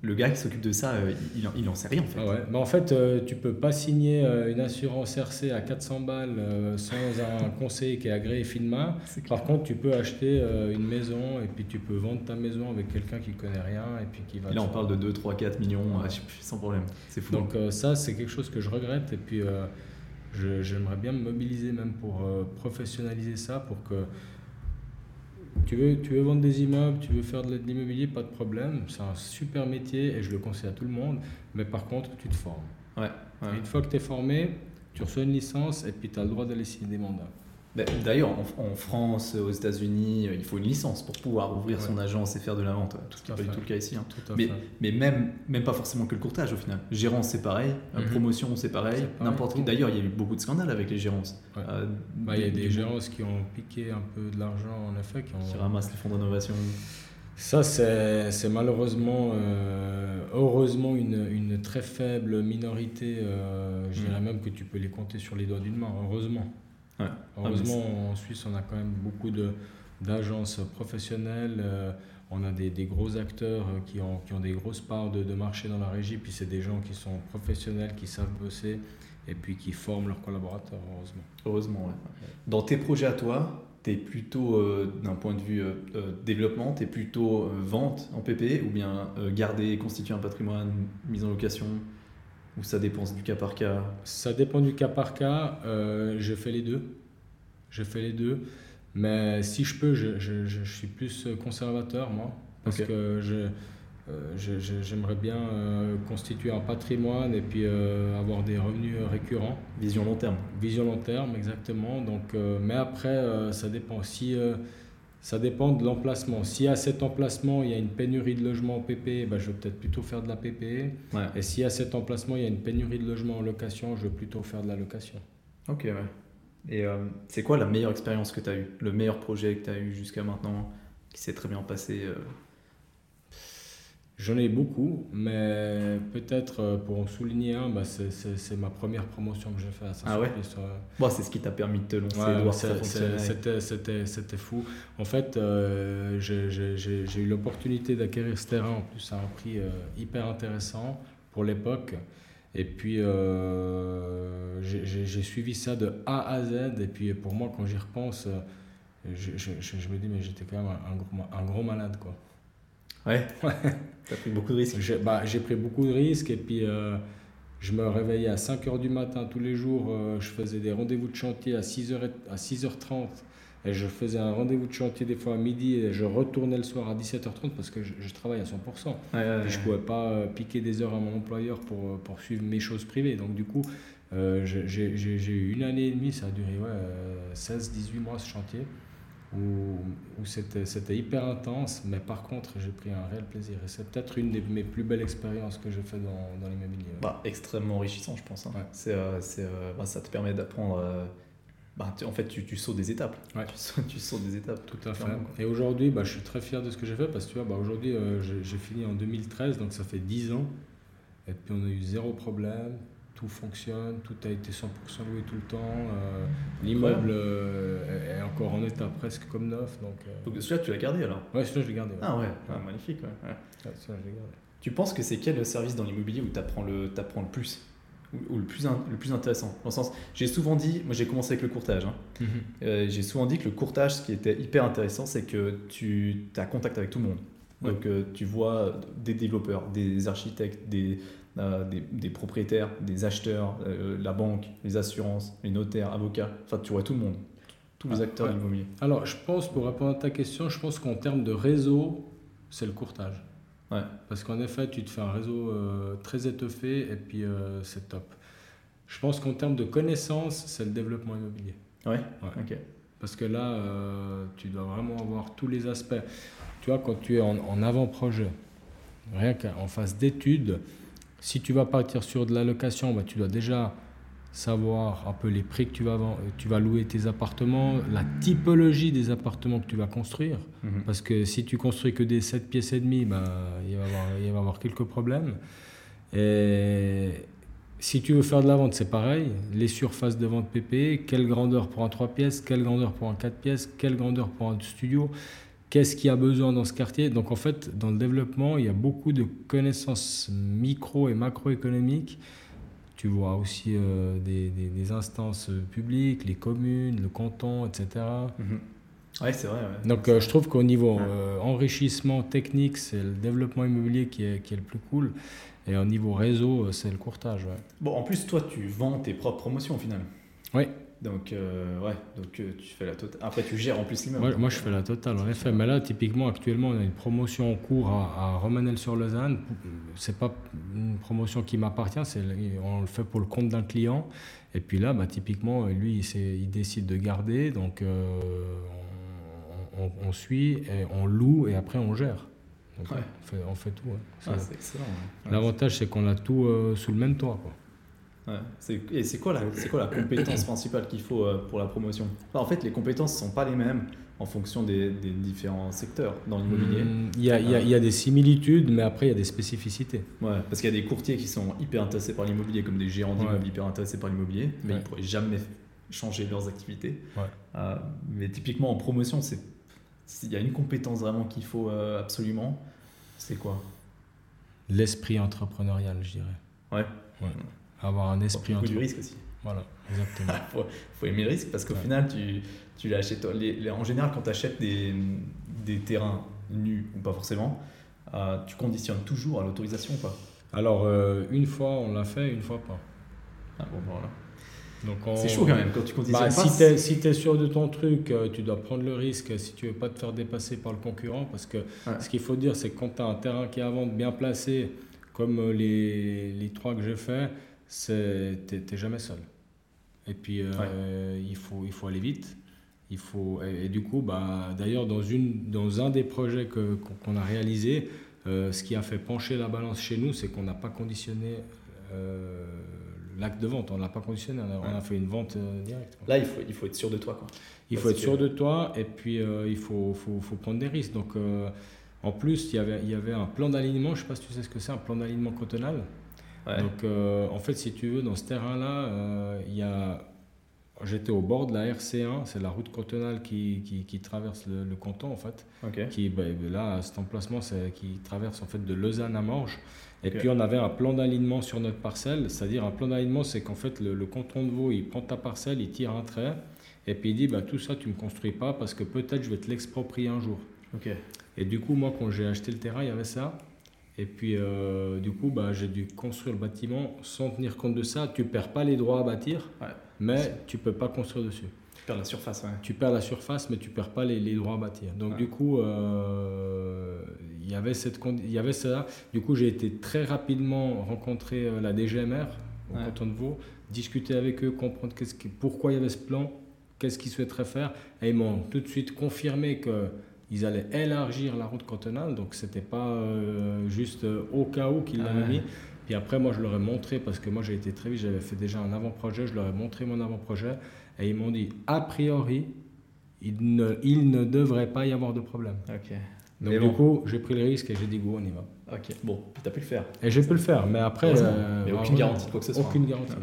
le gars qui s'occupe de ça, euh, il, il, en sait rien en fait. Ah Mais en fait, euh, tu peux pas signer euh, une assurance RC à 400 balles sans un conseiller qui est agréé FINMA. Par contre, tu peux acheter une maison et puis tu peux vendre ta maison avec quelqu'un qui connaît rien et puis qui va. là, on parle de 2, 3, 4 millions, sans problème. C'est fou. Donc ça, c'est quelque chose que je regrette et puis j'aimerais bien me mobiliser même pour professionnaliser ça pour que tu veux, tu veux vendre des immeubles, tu veux faire de l'immobilier, pas de problème. C'est un super métier et je le conseille à tout le monde. Mais par contre, tu te formes. Ouais, Une fois que tu es formé, tu reçois une licence et puis tu as le droit d'aller signer des mandats. Ben, d'ailleurs, en, France, aux États-Unis, il faut une licence pour pouvoir ouvrir son agence et faire de la vente. Tout ce qui n'est pas du tout le cas ici. Hein. Mais, mais, même, même pas forcément que le courtage au final. Gérance, c'est pareil. Mhm. Promotion, c'est pareil. N'importe qui. D'ailleurs, il y a eu beaucoup de scandales avec les gérances. Euh, bah, il y a des gérances qui ont piqué un peu de l'argent, en effet. Qui, qui ramassent les fonds d'innovation. Ça, c'est malheureusement, euh, heureusement, une, une, très faible minorité. Euh, je dirais mhm. même que tu peux les compter sur les doigts d'une main, heureusement. Heureusement, en Suisse, on a quand même beaucoup d'agences professionnelles. Euh, on a des, des, gros acteurs euh, qui ont, qui ont des grosses parts de, de, marché dans la régie. Puis c'est des gens qui sont professionnels, qui savent bosser et puis qui forment leurs collaborateurs, heureusement. Heureusement, Dans tes projets à toi, tu es plutôt, euh, d'un point de vue développement, tu es plutôt vente en PP ou bien garder, constituer un patrimoine, mise en location? Ou ça dépend du cas par cas Ça dépend du cas par cas. Euh, je fais les deux. Je fais les deux. Mais si je peux, je, je, je suis plus conservateur, moi. Parce que je, euh, j'aimerais bien euh, constituer un patrimoine et puis euh, avoir des revenus récurrents. Vision long terme. Vision long terme, exactement. Donc, mais après, ça dépend. Si, Ça dépend de l'emplacement. Si à cet emplacement, il y a une pénurie de logements en PP, ben, je vais peut-être plutôt faire de la PP. Ouais. Et si à cet emplacement, il y a une pénurie de logements en location, je vais plutôt faire de la location. Ok, ouais. Et euh, c'est quoi la meilleure expérience que tu as eue? Le meilleur projet que tu as eu jusqu'à maintenant qui s'est très bien passé euh J'en ai beaucoup, mais peut-être euh, pour en souligner un, bah, c'est- c'est c'est ma première promotion que j'ai faite à Ah ouais. Bon, c'est ce qui t'a permis de te lancer, Ouais. C'était, fou. En fait, euh, j'ai, eu l'opportunité d'acquérir ce terrain en plus à un prix euh, hyper intéressant pour l'époque. Et puis, euh, j'ai, suivi ça de A à Z. Et puis, pour moi, quand j'y repense, euh, je, je- je- me dis, mais j'étais quand même un, un gros, un gros malade, quoi. Ouais. T'as pris beaucoup de risques. J'ai bah, pris beaucoup de risques et puis euh, je me réveillais à 5h du matin tous les jours. euh, je faisais des rendez-vous de chantier à 6h, et- à 6h30 et je faisais un rendez-vous de chantier des fois à midi et je retournais le soir à 17h30 parce que je, je travaille à 100%. Ouais, je ne pouvais pas euh, piquer des heures à mon employeur pour, pour suivre mes choses privées. Donc du coup, euh, j'ai- eu une année et demie, ça a duré ouais, 16-18 mois ce chantier, où, où c'était hyper intense, mais par contre j'ai pris un réel plaisir. Et c'est peut-être une des mes plus belles expériences que j'ai fait dans, dans l'immobilier. ouais. Bah, extrêmement enrichissant, je pense. hein. Ouais. C'est, euh, euh, bah, ça te permet d'apprendre. euh, bah, en fait, tu, tu sautes des étapes. Ouais. Tu, sautes, tu sautes des étapes. Tout à fait. Quoi. Et aujourd'hui, bah, je suis très fier de ce que j'ai fait parce que tu vois, bah, aujourd'hui, euh, j'ai fini en 2013, donc ça fait 10 ans. Et puis on a eu zéro problème, tout fonctionne, tout a été 100% loué tout le temps. euh, L'immeuble euh, est encore en état presque comme neuf. Donc, euh, Donc, celui-là, tu l'as gardé alors? Ouais, celui-là, je l'ai gardé. ouais. Ah ouais, ah, magnifique. Ouais, ouais. Ouais, celui-là, je l'ai gardé. Tu penses que c'est quel service dans l'immobilier où tu apprends le, t'apprends le plus? Ou, ou le, plus in- le plus intéressant? Dans le sens, j'ai souvent dit, moi j'ai commencé avec le courtage, hein. Euh, j'ai souvent dit que le courtage, ce qui était hyper intéressant, c'est que tu as contact avec tout le monde. Donc tu vois des développeurs, des architectes, des, euh, des, des propriétaires, des acheteurs, euh, la banque, les assurances, les notaires, avocats, enfin tu vois tout le monde, tous les Ah, acteurs ouais. de l'immobilier. Alors, je pense, pour répondre à ta question, je pense qu'en termes de réseau, c'est le courtage. Ouais. Parce qu'en effet, tu te fais un réseau euh, très étoffé et puis c'est top. Je pense qu'en termes de connaissances, c'est le développement immobilier. Ouais, Ouais. ok. Parce que là, tu dois vraiment avoir tous les aspects. Tu vois, quand tu es en, en avant-projet, rien qu'en phase d'études, si tu vas partir sur de la location, bah, tu dois déjà savoir un peu les prix que tu vas, vend- tu vas louer tes appartements, la typologie des appartements que tu vas construire. Mhm. Parce que si tu construis que des 7 pièces et demie, bah, il, va y avoir, il va avoir quelques problèmes. Et si tu veux faire de la vente, c'est pareil. Les surfaces de vente PP, quelle grandeur pour un 3 pièces, quelle grandeur pour un 4 pièces, quelle grandeur pour un studio, qu'est-ce qu'il y a besoin dans ce quartier. Donc en fait, dans le développement, il y a beaucoup de connaissances micro et macroéconomiques. Tu vois aussi euh, des, des- des instances publiques, les communes, le canton, etc. Mhm. Ouais, c'est vrai. ouais. Donc euh, je trouve qu'au niveau Ouais. euh, enrichissement technique, c'est le développement immobilier qui est, qui est le plus cool. Et au niveau réseau, c'est le courtage. ouais. Bon, en plus, toi, tu vends tes propres promotions au final. Oui. Donc, euh, ouais, donc euh, tu fais la totale. Après, tu gères en plus l'immeuble. Moi, moi, je fais la totale, en effet. Mais là, typiquement, actuellement, on a une promotion en cours à, à Romanel-sur-Lausanne. C'est pas une promotion qui m'appartient, on le fait pour le compte d'un client. Et puis là, bah, typiquement, lui, il, il décide de garder. Donc, euh, on, on- on suit, et on loue et après, on gère. Donc, Ouais. on, fait, on fait tout. ouais. Ah. L'avantage, c'est qu'on a tout euh, sous le même toit. Quoi. Ouais. Et c'est quoi, la, c'est quoi la compétence principale qu'il faut euh, pour la promotion? Enfin, En fait, les compétences ne sont pas les mêmes en fonction des, des différents secteurs dans l'immobilier. Hum, Il y, a, il y a- il y a des similitudes, mais après, il y a des spécificités. Ouais, parce qu'il y a des courtiers qui sont hyper intéressés par l'immobilier, comme des gérants d'immeubles Ouais. hyper intéressés par l'immobilier, mais ils ne pourraient jamais changer leurs activités. Euh, mais typiquement en promotion, s'il y a une compétence vraiment qu'il faut euh, absolument, c'est quoi? L'esprit entrepreneurial, je dirais. Ouais. Avoir un esprit du risque aussi. Voilà, exactement. faut, faut aimer le risque parce qu'au Ouais. final, tu, tu l'achètes. en général, quand tu achètes des, des terrains nus ou pas forcément, euh, tu conditionnes toujours à l'autorisation ou pas Alors, euh, une fois, on l'a fait, une fois pas. Ah, bon, voilà. On- C'est chaud quand même quand tu conditionnes Bah, pas. si tu es, si t'es sûr de ton truc, euh, tu dois prendre le risque si tu veux pas te faire dépasser par le concurrent. Parce que ce qu'il faut dire, c'est que quand tu as un terrain qui est à vendre bien placé, comme les, les trois que j'ai fait, tu n'es jamais seul. Et puis, euh, il, faut, il faut aller vite. Il faut, et, du coup, bah, d'ailleurs, dans, une, dans un des projets que, qu'on a réalisé, euh, ce qui a fait pencher la balance chez nous, c'est qu'on n'a pas conditionné euh, l'acte de vente. On ne l'a pas conditionné, on a, fait une vente euh, directe. Là, il faut, il faut être sûr de toi. Quoi. Il faut être sûr de toi et puis il faut, faut, faut, prendre des risques. Donc, en plus, il y, avait, il y avait un plan d'alignement. Je ne sais pas si tu sais ce que c'est, un plan d'alignement Donc, en fait, si tu veux, dans ce terrain-là, il y a J'étais au bord de la RC1, c'est la route cantonale qui, qui, qui traverse le, le, canton en fait. Qui, bah, là, cet emplacement, c'est qui traverse en fait de Lausanne à Morges. Et puis on avait un plan d'alignement sur notre parcelle, c'est-à-dire un plan d'alignement, c'est qu'en fait le, canton de Vaud, il prend ta parcelle, il tire un trait, et puis il dit bah, tout ça tu me construis pas parce que peut-être je vais te l'exproprier un jour. Et du coup, moi quand j'ai acheté le terrain, il y avait ça. Et puis, euh, du coup, bah, j'ai dû construire le bâtiment sans tenir compte de ça. Tu perds pas les droits à bâtir, mais tu peux pas construire dessus. Tu perds la surface, Tu perds la surface, mais tu perds pas les, les droits à bâtir. Donc, du coup, euh, il y avait cette, il y avait ça. Du coup, j'ai été très rapidement rencontrer euh, la DGMR au canton de Vaud, discuter avec eux, comprendre qu'est-ce qui, pourquoi il y avait ce plan, qu'est-ce qu'ils souhaiteraient faire. Et ils m'ont tout de suite confirmé que ils allaient élargir la route cantonale, donc c'était pas euh, juste euh, au cas où qu'ils l'avaient mis. Puis après, moi, je leur ai montré, parce que moi, j'ai été très vite, j'avais fait déjà un avant-projet, je leur ai montré mon avant-projet, et ils m'ont dit, a priori, il ne, il ne devrait pas y avoir de problème. Donc, du coup, j'ai pris le risque et j'ai dit, go, on y va. Ok, bon, tu as pu le faire. Et j'ai pu le faire, mais après. Euh, mais aucune garantie de quoi que ce soit. Aucune garantie.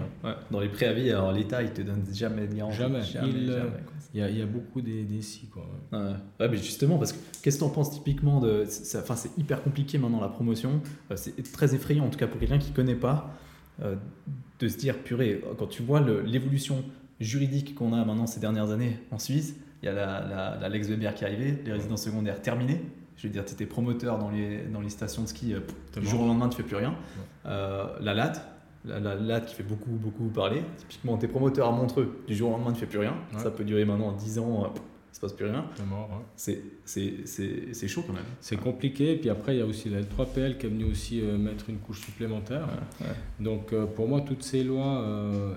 Dans les préavis, alors l'État, il te donne jamais de garantie. Jamais. il, il, y a, il y, a, beaucoup des, des si, quoi. Ouais. mais justement, parce que qu'est-ce que tu en penses typiquement de. Enfin, c'est hyper compliqué maintenant la promotion. Euh, c'est très effrayant, en tout cas pour quelqu'un qui ne connaît pas, euh, de se dire, purée, quand tu vois l'évolution juridique qu'on a maintenant ces dernières années en Suisse, il y a la, la, Lex Weber qui est arrivée, les résidences secondaires terminées je veux dire, tu étais promoteur dans les, dans les stations de ski, euh, du jour au lendemain, tu fais plus rien. Euh, la LAT, la, la, qui fait beaucoup, beaucoup parler. Typiquement, tu es promoteur à Montreux, du jour au lendemain, tu fais plus rien. Ça peut durer maintenant 10 ans, euh, il se passe plus rien. C'est C'est chaud quand même. C'est compliqué. Puis après, il y a aussi la L3PL qui est venue aussi mettre une couche supplémentaire. Donc, pour moi, toutes ces lois,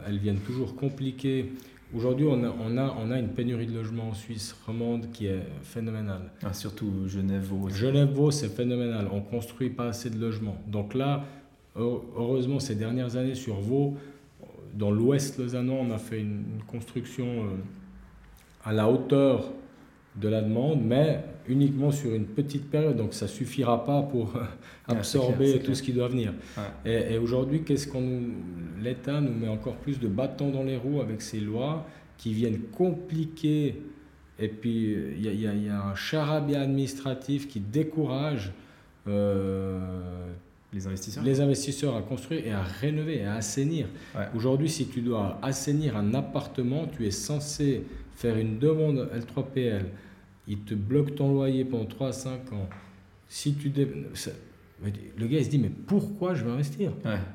elles viennent toujours compliquer Aujourd'hui, on a, on, a, on a une pénurie de logements en Suisse romande qui est phénoménale. Ah, surtout Genève-Vaud. Genève-Vaud, c'est phénoménal. On ne construit pas assez de logements. Donc là, heureusement, ces dernières années sur Vaud, dans l'ouest lausannois, on a fait une, construction euh, à la hauteur de la demande, mais uniquement sur une petite période. Donc ça suffira pas pour absorber tout ce qui doit venir. Et, aujourd'hui, qu'est-ce qu'on l'État nous met encore plus de bâtons dans les roues avec ces lois qui viennent compliquer. Et puis il y, a un charabia administratif qui décourage. Euh, les investisseurs Les investisseurs à construire et à rénover et à assainir. Aujourd'hui, si tu dois assainir un appartement, tu es censé faire une demande L3PL, il te bloque ton loyer pendant 3 à 5 ans. Si tu le gars il se dit mais pourquoi je vais investir?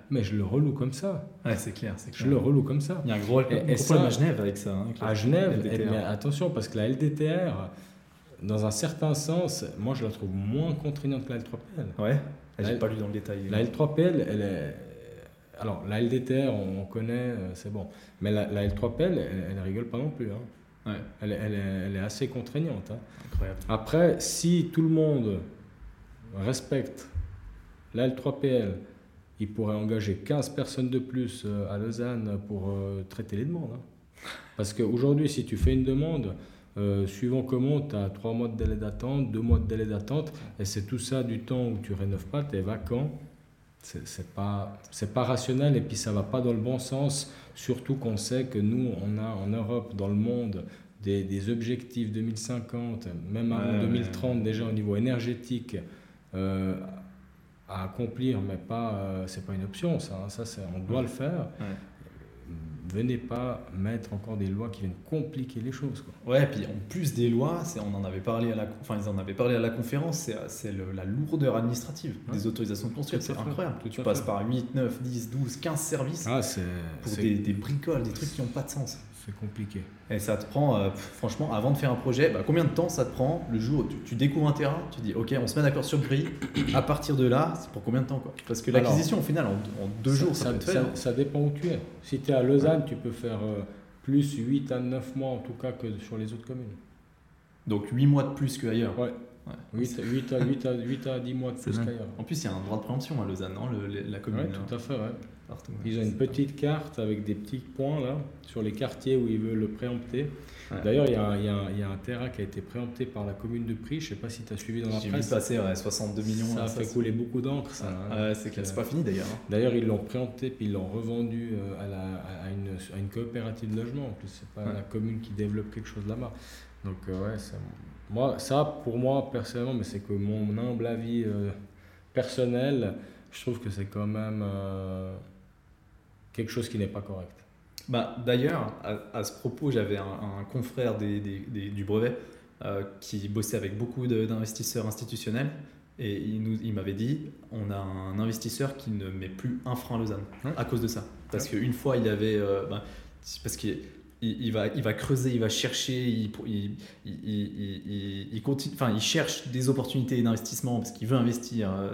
Mais je le reloue comme ça. Ouais, c'est clair, c'est Je le reloue comme ça. Il y a un gros, et, problème à Genève avec ça. Hein, à Genève, mais attention parce que la LDTR, dans un certain sens, moi je la trouve moins contraignante que la L3PL. Ouais. J'ai pas lu dans le détail. La L3PL, elle est alors la LDTR, on, connaît, euh, c'est bon. Mais la, L3PL, elle, elle, rigole pas non plus. Hein. Elle, est, assez contraignante. Hein. Après, si tout le monde respecte la L3PL, il pourrait engager 15 personnes de plus euh, à Lausanne pour euh, traiter les demandes. Hein. Parce qu'aujourd'hui, si tu fais une demande, euh, suivant comment, tu as 3 mois de délai d'attente, 2 mois de délai d'attente, et c'est tout ça du temps où tu rénoves pas, tu es vacant. C'est pas, pas rationnel et puis ça va pas dans le bon sens Surtout qu'on sait que nous, on a en Europe, dans le monde, des, des objectifs 2050, même en 2030 déjà au niveau énergétique, euh, à accomplir, mais pas, euh, c'est pas une option, ça, hein. ça on doit le faire venez pas mettre encore des lois qui viennent compliquer les choses. Quoi. Ouais, puis en plus des lois, on en avait parlé à la, enfin ils en avaient parlé à la conférence, c'est la lourdeur administrative des autorisations de construire, c'est incroyable. tu passes par 8, 9, 10, 12, 15 services ah, pour des, des, bricoles, des trucs qui n'ont pas de sens c'est compliqué. Et ça te prend, euh, franchement, avant de faire un projet, bah, combien de temps ça te prend le jour où tu, découvres un terrain, tu dis ok, on se met d'accord sur le prix, à partir de là, c'est pour combien de temps quoi? Parce que l'acquisition, au final, en, deux jours, ça, ça, ça, dépend où tu es. Si tu es à Lausanne, tu peux faire euh, plus 8 à 9 mois en tout cas que sur les autres communes. Donc 8 mois de plus qu'ailleurs. Ouais. 8, 8, à, 8, à, 8 à 10 mois de plus qu'ailleurs. En plus, il y a un droit de préemption à Lausanne, non le, la commune. Oui, tout à fait. Ouais. Partout, Ils ont une petite carte avec des petits points là sur les quartiers où ils veulent le préempter. D'ailleurs, il y, a, y, y, a un terrain qui a été préempté par la commune de Prix. Je ne sais pas si tu as suivi dans la presse. J'ai vu passer 62 millions. Ça a fait couler beaucoup d'encre, ça. Hein. c'est pas fini d'ailleurs. Hein. D'ailleurs, ils l'ont préempté puis ils l'ont revendu euh, à, la, à, une, à, une, coopérative de logement. En plus, c'est pas la commune qui développe quelque chose là-bas. Donc, euh, ouais, moi, ça, pour moi, personnellement, mais c'est que mon humble avis euh, personnel, je trouve que c'est quand même quelque chose qui n'est pas correct. Bah, D'ailleurs, à, ce propos, j'avais un, confrère des, des, du brevet euh, qui bossait avec beaucoup d'investisseurs institutionnels et il, nous, il m'avait dit on a un investisseur qui ne met plus un franc à Lausanne à cause de ça. Parce qu'une fois, il avait. Euh, bah, parce qu'il il, va, il va creuser, il va chercher, il, il, il, il continue, enfin, il cherche des opportunités d'investissement parce qu'il veut investir euh,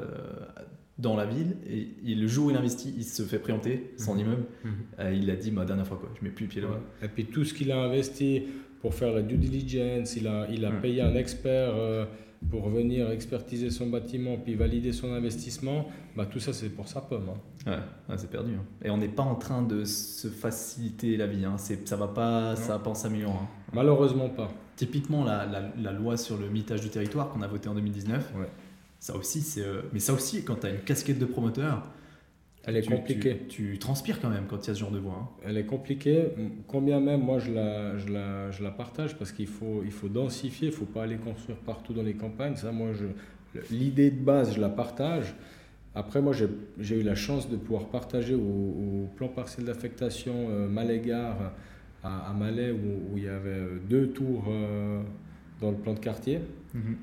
dans la ville et, le jour où il investit, il se fait préempter son mhm. immeuble. Mhm. Euh, il a dit ma dernière fois quoi, je mets plus pied là-bas. Et puis tout ce qu'il a investi pour faire la due diligence, il a, il a payé un expert euh, pour venir expertiser son bâtiment puis valider son investissement, bah, tout ça c'est pour sa pomme. Hein. Ouais, c'est perdu. Hein. Et on n'est pas en train de se faciliter la vie. Hein. Ça va pas, ça va pas en s'améliorant. Hein. Malheureusement pas. Typiquement la, la, la, loi sur le mitage du territoire qu'on a voté en 2019. Ouais ça aussi, c'est. Euh, mais ça aussi, quand tu as une casquette de promoteur, elle est compliquée. Tu, transpires quand même quand il y a ce genre de voix. Hein. Elle est compliquée. Combien même, moi, je la, je la, je la partage parce qu'il faut, il faut densifier, il ne faut pas aller construire partout dans les campagnes. Ça, moi, je, l'idée de base, je la partage. Après, moi, j'ai eu la chance de pouvoir partager au, plan partiel d'affectation euh, Malais-Gare à, à, Malais, où, il y avait deux tours euh, dans le plan de quartier. Mhm.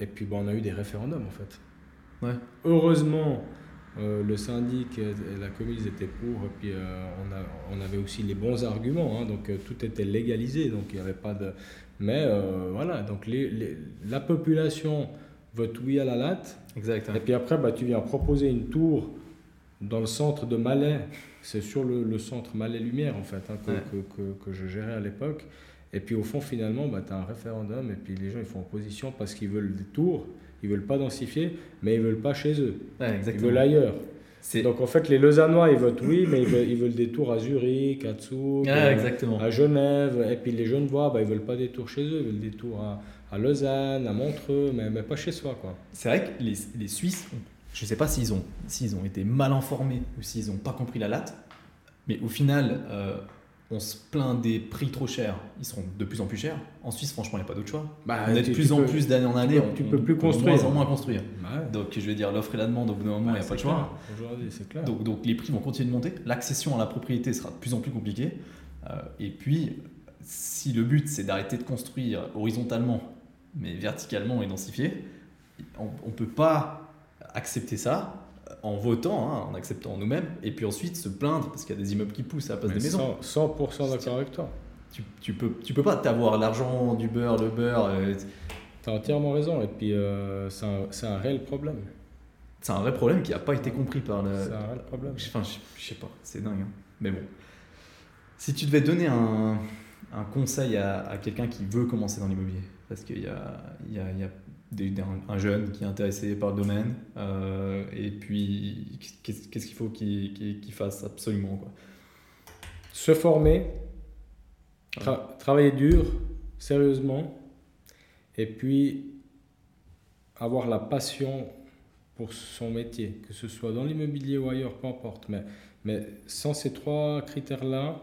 Et puis bon, on a eu des référendums en fait. Ouais. Heureusement, euh, le syndic et la commune étaient pour, et puis euh, on, a, on, avait aussi les bons arguments, hein, donc euh, tout était légalisé, donc il n'y avait pas de. Mais voilà, donc les, les, la population vote oui à la latte. Exactement. Et puis après, bah, tu viens proposer une tour dans le centre de Malais, c'est sur le, le, centre Malais-Lumière en fait, hein, que, que, que, que, je gérais à l'époque. Et puis au fond, finalement, bah, tu as un référendum et puis les gens ils font opposition parce qu'ils veulent des tours, ils veulent pas densifier, mais ils veulent pas chez eux. ils veulent ailleurs. Donc en fait, les Lausannois ils votent oui, mais ils veulent, des tours à Zurich, à Zug, à Genève. Et puis les Genevois, bah, ils veulent pas des tours chez eux, ils veulent des tours à, à Lausanne, à Montreux, mais, mais pas chez soi. C'est vrai que les, les Suisses, je sais pas s'ils ont, ont été mal informés ou s'ils n'ont pas compris la latte, mais au final, euh, on se plaint des prix trop chers, ils seront de plus en plus chers. En Suisse, franchement, il n'y a pas d'autre choix. Bah, on est de plus en plus d'année en année, tu peux, peux plus construire. De moins en moins construire. Bah donc, je vais dire, l'offre et la demande, au bout d'un moment, il n'y a pas de choix. Aujourd'hui, c'est clair. Donc, donc, les prix vont continuer de monter. L'accession à la propriété sera de plus en plus compliquée. Euh, et puis, si le but, c'est d'arrêter de construire horizontalement, mais verticalement et densifié, on ne peut pas accepter ça en votant, hein, en acceptant nous-mêmes, et puis ensuite se plaindre parce qu'il y a des immeubles qui poussent à la place des maisons. 100%, d'accord avec toi. Tu, tu, peux, tu peux pas t'avoir l'argent du beurre, le beurre. Euh, tu as entièrement raison, et puis euh, c'est un, un, réel problème. C'est un vrai problème qui n'a pas été compris par le. C'est un réel problème. Enfin, je, sais pas, c'est dingue. Hein. Mais bon. Si tu devais donner un, un conseil à, à quelqu'un qui veut commencer dans l'immobilier, parce qu'il y a, y, a, y a un, jeune qui est intéressé par le domaine euh, et puis qu'est-ce qu'il faut qu'il fasse absolument quoi. Se former, travailler dur, sérieusement, et puis avoir la passion pour son métier, que ce soit dans l'immobilier ou ailleurs, peu importe. Mais, mais sans ces trois critères-là,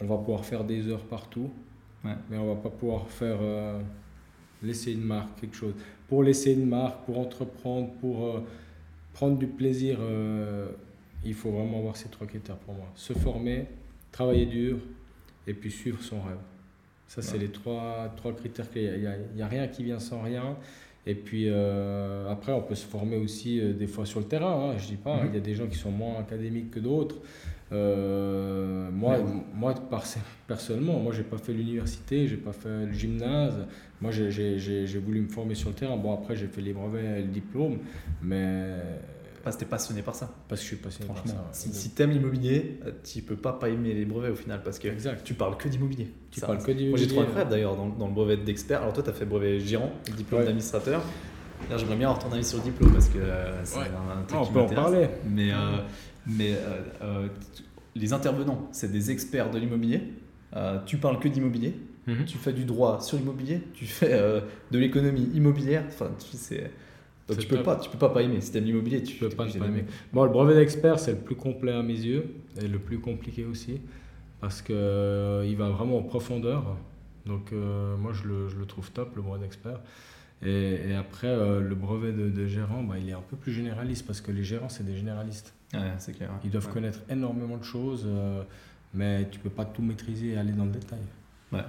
on va pouvoir faire des heures partout, mais on va pas pouvoir faire... Euh, laisser une marque, quelque chose. Pour laisser une marque, pour entreprendre, pour euh, prendre du plaisir, euh, il faut vraiment avoir ces trois critères pour moi. Se former, travailler dur et puis suivre son rêve. Ça, c'est les trois, trois critères. Il n'y a, y a, rien qui vient sans rien. Et puis euh, après, on peut se former aussi des fois sur le terrain. Hein, je dis pas, mhm. il y a des gens qui sont moins académiques que d'autres. Euh, moi, moi, personnellement, moi, j'ai pas fait l'université, j'ai pas fait le gymnase. Moi, j'ai voulu me former sur le terrain. Bon, après, j'ai fait les brevets et le diplôme, mais Parce que t'es passionné par ça. Parce que je suis passionné par si, si t'aimes l'immobilier, euh, tu peux pas pas aimer les brevets au final parce que Exact. tu parles que d'immobilier. Tu Ça, parles que du Moi j'ai immobilier. incroyable d'ailleurs dans, dans le brevet d'expert. Alors toi tu as fait brevet gérant, diplôme Ouais. d'administrateur. Là j'aimerais bien avoir ton avis sur le diplôme parce que euh, c'est Ouais. un, truc Ah, on peut en parler. Mais, euh, mais euh, euh, les intervenants, c'est des experts de l'immobilier. Euh, tu parles que d'immobilier. Mhm. Tu fais du droit sur l'immobilier. Tu fais euh, de l'économie immobilière. Enfin, tu sais. Donc tu peux pas, tu peux pas pas aimer. Si t'aimes l'immobilier, tu Tu peux pas pas aimer. Bon, le brevet d'expert, c'est le plus complet à mes yeux et le plus compliqué aussi parce qu'il il va vraiment en profondeur. Donc, euh, moi, je le, je le trouve top, le brevet d'expert. Et, et après, euh, le brevet de, de gérant, bah, il est un peu plus généraliste parce que les gérants, c'est des généralistes. Ouais, c'est clair. Ils doivent Ouais. connaître énormément de choses, euh, mais tu peux pas tout maîtriser et aller dans le détail. Ouais,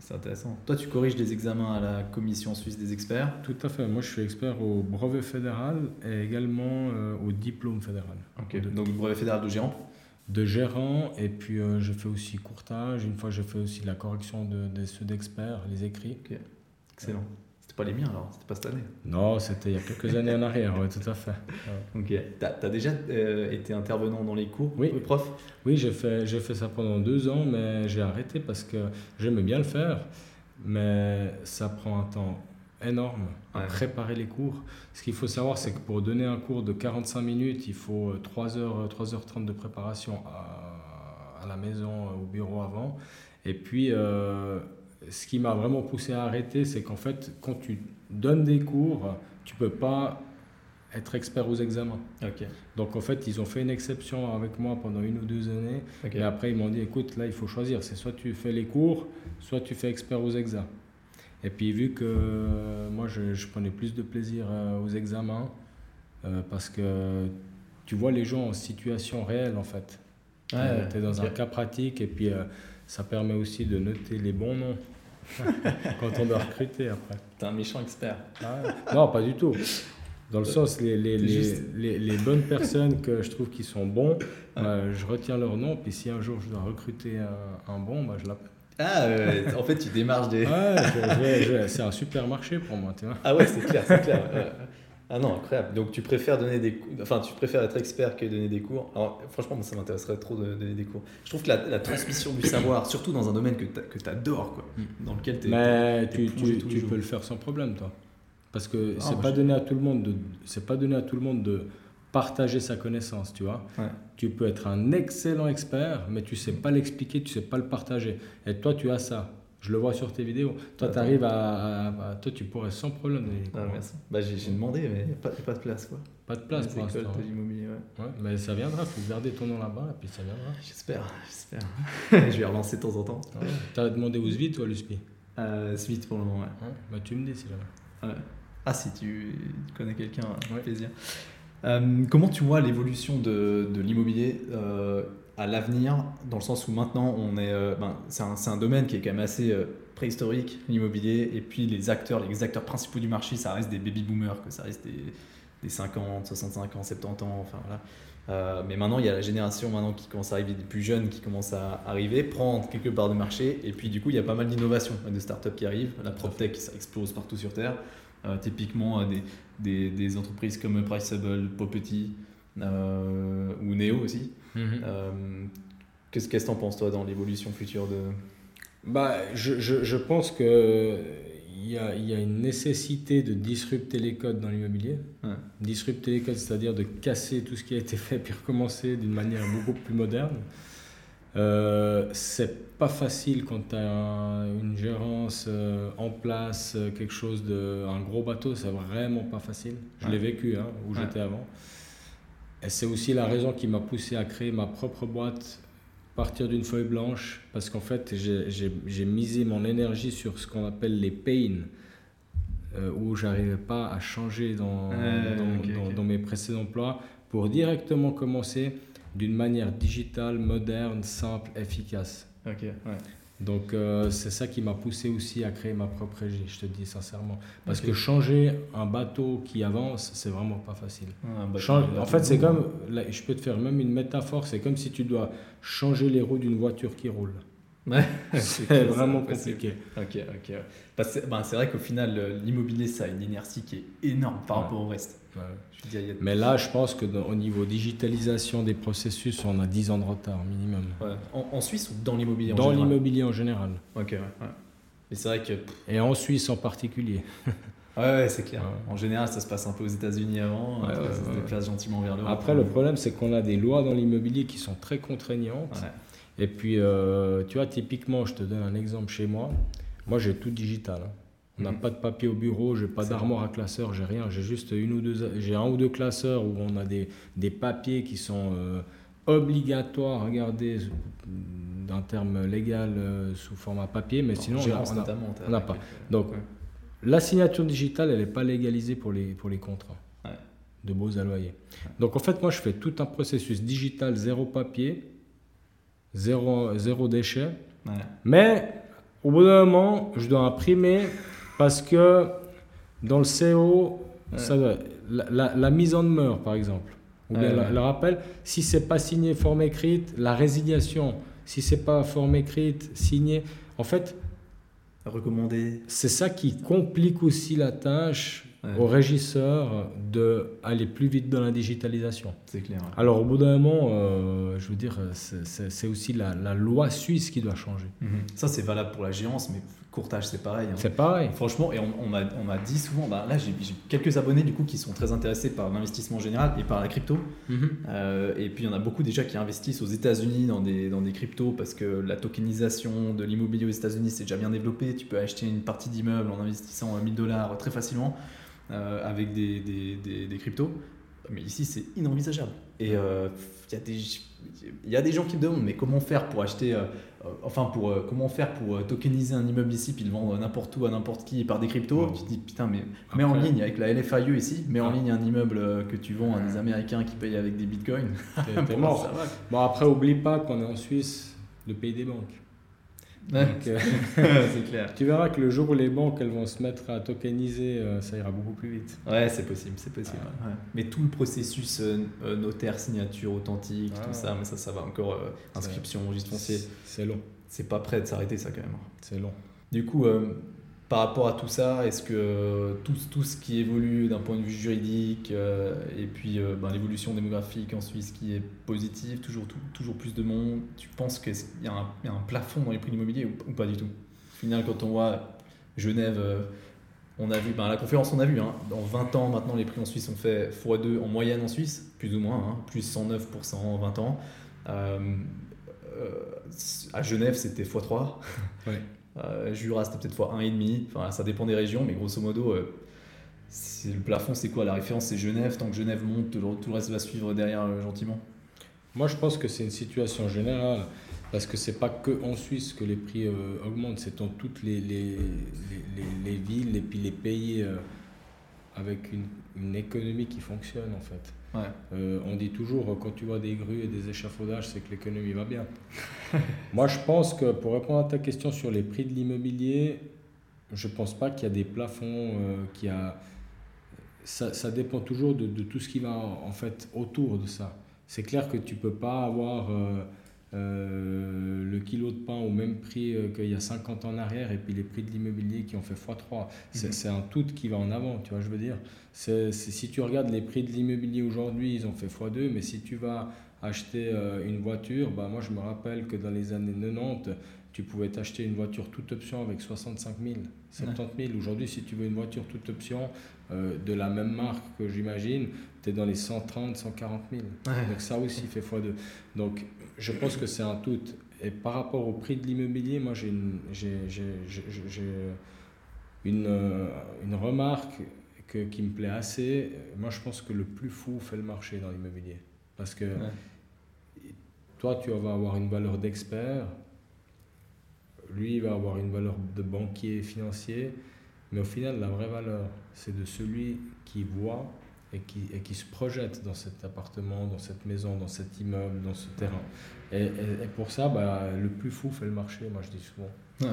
c'est intéressant. Toi, tu corriges des examens à la Commission suisse des experts? Tout à fait. Moi, je suis expert au brevet fédéral et également euh, au diplôme fédéral. De- Donc brevet fédéral de gérant. de gérant et puis euh, je fais aussi courtage. Une fois, j'ai fait aussi la correction de, de ceux d'experts, les écrits. Excellent. C'était pas les miens alors. C'était pas cette année. Non, c'était il y a quelques années en arrière, ouais, tout à fait. Ouais. Ok. T'as as déjà euh, été intervenant dans les cours Oui. le prof? Oui, j'ai fait, fait ça pendant deux ans, mais j'ai arrêté parce que j'aimais bien le faire, mais ça prend un temps énorme à préparer les cours. Ce qu'il faut savoir, c'est que pour donner un cours de 45 minutes, il faut 3 heures, 3h30 de préparation à, à la maison, au bureau avant. Et puis, euh, ce qui m'a vraiment poussé à arrêter, c'est qu'en fait, quand tu donnes des cours, tu peux pas être expert aux examens. Ok. Donc en fait, ils ont fait une exception avec moi pendant une ou deux années. Et après, ils m'ont dit, écoute, là, il faut choisir. C'est soit tu fais les cours, soit tu fais expert aux examens. Et puis, vu que euh, moi, je, je prenais plus de plaisir euh, aux examens, euh, parce que tu vois les gens en situation réelle, en fait. Ouais, tu es dans un cas pratique, et puis euh, ça permet aussi de noter les bons noms quand on doit recruter après. T'es un méchant expert. Ah. Non, pas du tout. Dans le sens, les, les, les, bonnes personnes que je trouve qui sont bons, euh, je retiens leur nom, puis si un jour je dois recruter un, un bon, bah, je l'appelle. Ah, en fait, tu démarches des. Ouais, c'est un super marché pour moi, tu vois. Ah ouais, c'est clair, c'est clair. Ah non, incroyable. Donc tu préfères donner des cours, enfin tu préfères être expert que donner des cours? Alors franchement, moi, ça m'intéresserait trop de donner des cours. Je trouve que la, la transmission du savoir, surtout dans un domaine que tu adores, quoi, dans lequel tu es. Mais tu, tu, tu jours. peux le faire sans problème, toi. Parce que Ah, c'est pas je- donné à tout le monde de, c'est pas donné à tout le monde de partager sa connaissance, tu vois. Ouais. Tu peux être un excellent expert, mais tu sais pas l'expliquer, tu sais pas le partager. Et toi, tu as ça. Je le vois sur tes vidéos. Toi, tu arrives à, à- à- Toi, tu pourrais sans problème Ah, merci. Bah, j'ai demandé, mais il n'y a, pas pas de place. Quoi. Pas de place pour l'instant. l'immobilier, ouais. Ouais, mais ça viendra, faut garder ton nom là-bas, et puis ça viendra. J'espère, j'espère. je vais relancer de temps en temps. Ouais. T'as demandé où Svit ou à l'USPI Euh, Smith pour le moment, ouais. Ouais. Bah, tu me dis si jamais. Ouais. Ah, si tu connais quelqu'un, avec Ouais. plaisir. Euh, comment tu vois l'évolution de, de l'immobilier euh, à l'avenir, dans le sens où maintenant on est, euh, ben, c'est un, un domaine qui est quand même assez euh, préhistorique, l'immobilier, et puis les acteurs, les acteurs principaux du marché, ça reste des baby boomers, que ça reste des, des 50, 65 ans, 70 ans, enfin voilà. Euh, mais maintenant, il y a la génération maintenant qui commence à arriver, des plus jeunes qui commencent à arriver, prendre quelques parts de marché, et puis du coup, il y a pas mal d'innovations, de startups qui arrivent. La PropTech, ça explose partout sur Terre. Typiquement, des, des, des entreprises comme Priceable, Property euh, ou Neo aussi. Euh, Qu'est-ce qu'est-ce que t'en penses, toi, dans l'évolution future de. Bah, je, je, je pense que il y a, il y a une nécessité de disrupter les codes dans l'immobilier. Ouais. Disrupter les codes, c'est-à-dire de casser tout ce qui a été fait puis recommencer d'une manière beaucoup plus moderne. Euh, c'est pas facile quand tu as une gérance euh, en place, euh, quelque chose de. un gros bateau, c'est vraiment pas facile. Je Ouais. l'ai vécu hein, où Ouais. j'étais avant. Et c'est aussi la raison qui m'a poussé à créer ma propre boîte, partir d'une feuille blanche, parce qu'en fait, j'ai- misé mon énergie sur ce qu'on appelle les pains, euh, où j'arrivais pas à changer dans, Ouais, dans, mes précédents emplois, pour directement commencer d'une manière digitale, moderne, simple, efficace. Ok, ouais. Donc euh, c'est ça qui m'a poussé aussi à créer ma propre régie, je te dis sincèrement. Parce que changer un bateau qui avance, c'est vraiment pas facile. Ah, Change- en fait, c'est comme, là, je peux te faire même une métaphore, c'est comme si tu dois changer les roues d'une voiture qui roule. Ouais, c'est vraiment compliqué. Ok, ok. Bah, bah, c'est vrai qu'au final, l'immobilier, ça a une inertie qui est énorme par rapport au reste. Mais là, je pense que au niveau digitalisation des processus, on a 10 ans de retard minimum. En, Suisse ou dans l'immobilier Dans l'immobilier en général. Ok. Mais c'est vrai que. Et en Suisse en particulier. ouais, c'est clair. En général, ça se passe un peu aux États-Unis avant, ça se déplace gentiment vers le Après, le problème, c'est qu'on a des lois dans l'immobilier qui sont très contraignantes. Et puis, euh, tu vois, typiquement, je te donne un exemple chez moi. Moi, j'ai tout digital. Hein. On n'a mhm. pas de papier au bureau, j'ai pas d'armoire à classeur, j'ai rien. J'ai juste une ou deux, j'ai un ou deux classeurs où on a des, des papiers qui sont euh, obligatoires à garder d'un terme légal euh, sous format papier, mais sinon on n'a pas. Donc la signature digitale, elle n'est pas légalisée pour les, pour les contrats de beaux à loyer. Donc en fait, moi je fais tout un processus digital, zéro papier, zéro, zéro déchet. Mais au bout d'un moment, je dois imprimer parce que dans le CO, ça, la, la, mise en demeure, par exemple, ou bien le rappel, si c'est pas signé, forme écrite, la résiliation, si c'est pas forme écrite, signé, en fait, recommandé. C'est ça qui complique aussi la tâche aux régisseurs d'aller plus vite dans la digitalisation. C'est clair. Alors au bout d'un moment, euh, je veux dire, c'est aussi la, la, loi suisse qui doit changer. Mhm. Ça c'est valable pour la géance, mais courtage, c'est pareil. Hein. C'est pareil. Franchement, et on, on m'a dit souvent, bah, là j'ai quelques abonnés du coup qui sont très intéressés par l'investissement général et par la crypto. Mhm. Euh, et puis il y en a beaucoup déjà qui investissent aux États-Unis dans des, dans des cryptos parce que la tokenisation de l'immobilier aux États-Unis c'est déjà bien développé. Tu peux acheter une partie d'immeuble en investissant 1000 dollars très facilement euh, avec des, des, des, cryptos. Mais ici c'est inenvisageable. Et euh, il y a des il y a des gens qui me demandent mais comment faire pour acheter, euh, euh, enfin pour euh, comment faire pour tokeniser un immeuble ici puis le vendre n'importe où à n'importe qui par des cryptos? Tu te dis putain mais mets en ligne avec la LFIE ici, mets en ligne un immeuble que tu vends à des Américains qui payent avec des bitcoins. T'es mort. Bon après oublie pas qu'on est en Suisse, le pays des banques. Euh, c'est clair. Tu verras que le jour où les banques elles vont se mettre à tokeniser, euh, ça ira beaucoup plus vite. Ouais, c'est possible, c'est possible. Mais tout le processus euh, notaire, signature, authentique, tout ça, mais ça, ça va encore inscription, registre foncier. C'est long. C'est pas prêt de s'arrêter ça quand même. C'est long. Du coup, par rapport à tout ça, est-ce que tout, tout, ce qui évolue d'un point de vue juridique euh, et puis euh, ben, l'évolution démographique en Suisse qui est positive, toujours, toujours plus de monde, tu penses qu'il y, a un plafond dans les prix de l'immobilier ou, pas du tout? Au final, quand on voit Genève, euh, on a vu, ben, à la conférence, on a vu, hein, dans 20 ans maintenant, les prix en Suisse ont fait x2 en moyenne en Suisse, plus ou moins, hein, plus 109% en 20 ans. à Genève, c'était x3. Ouais. Euh, Jura, c'était peut-être fois 1,5. Enfin, ça dépend des régions, mais grosso modo, euh, le plafond, c'est quoi La référence, c'est Genève. Tant que Genève monte, tout le reste va suivre derrière euh, gentiment. Moi, je pense que c'est une situation générale. Parce que c'est pas que en Suisse que les prix augmentent, c'est dans toutes les, les, les, les, villes et puis les pays avec une, une, économie qui fonctionne en fait. Euh, on dit toujours, quand tu vois des grues et des échafaudages, c'est que l'économie va bien. Moi, je pense que pour répondre à ta question sur les prix de l'immobilier, je ne pense pas qu'il y a des plafonds, euh, qui a... Ça, ça, dépend toujours de, de, tout ce qui va en fait autour de ça. C'est clair que tu ne peux pas avoir... Euh, euh, le kilo de pain au même prix euh, qu'il y a 50 ans en arrière et puis les prix de l'immobilier qui ont fait x3. Mhm. C'est un tout qui va en avant, tu vois, je veux dire? c'est si tu regardes les prix de l'immobilier aujourd'hui, ils ont fait x2, mais si tu vas acheter euh, une voiture, bah moi je me rappelle que dans les années 90, tu pouvais t'acheter une voiture toute option avec 65 000, 70 000. Aujourd'hui, si tu veux une voiture toute option de la même marque que j'imagine, tu es dans les 130, 140 000. Donc ça aussi fait x2. Donc je pense que c'est un tout. Et par rapport au prix de l'immobilier, moi j'ai une, une, euh, une, remarque que, qui me plaît assez. Moi je pense que le plus fou fait le marché dans l'immobilier. Parce que toi tu vas avoir une valeur d'expert, lui il va avoir une valeur de banquier financier, mais au final la vraie valeur c'est de celui qui voit et qui, et qui se projette dans cet appartement, dans cette maison, dans cet immeuble, dans ce terrain. Et, et, pour ça, bah, le plus fou fait le marché, moi je dis souvent.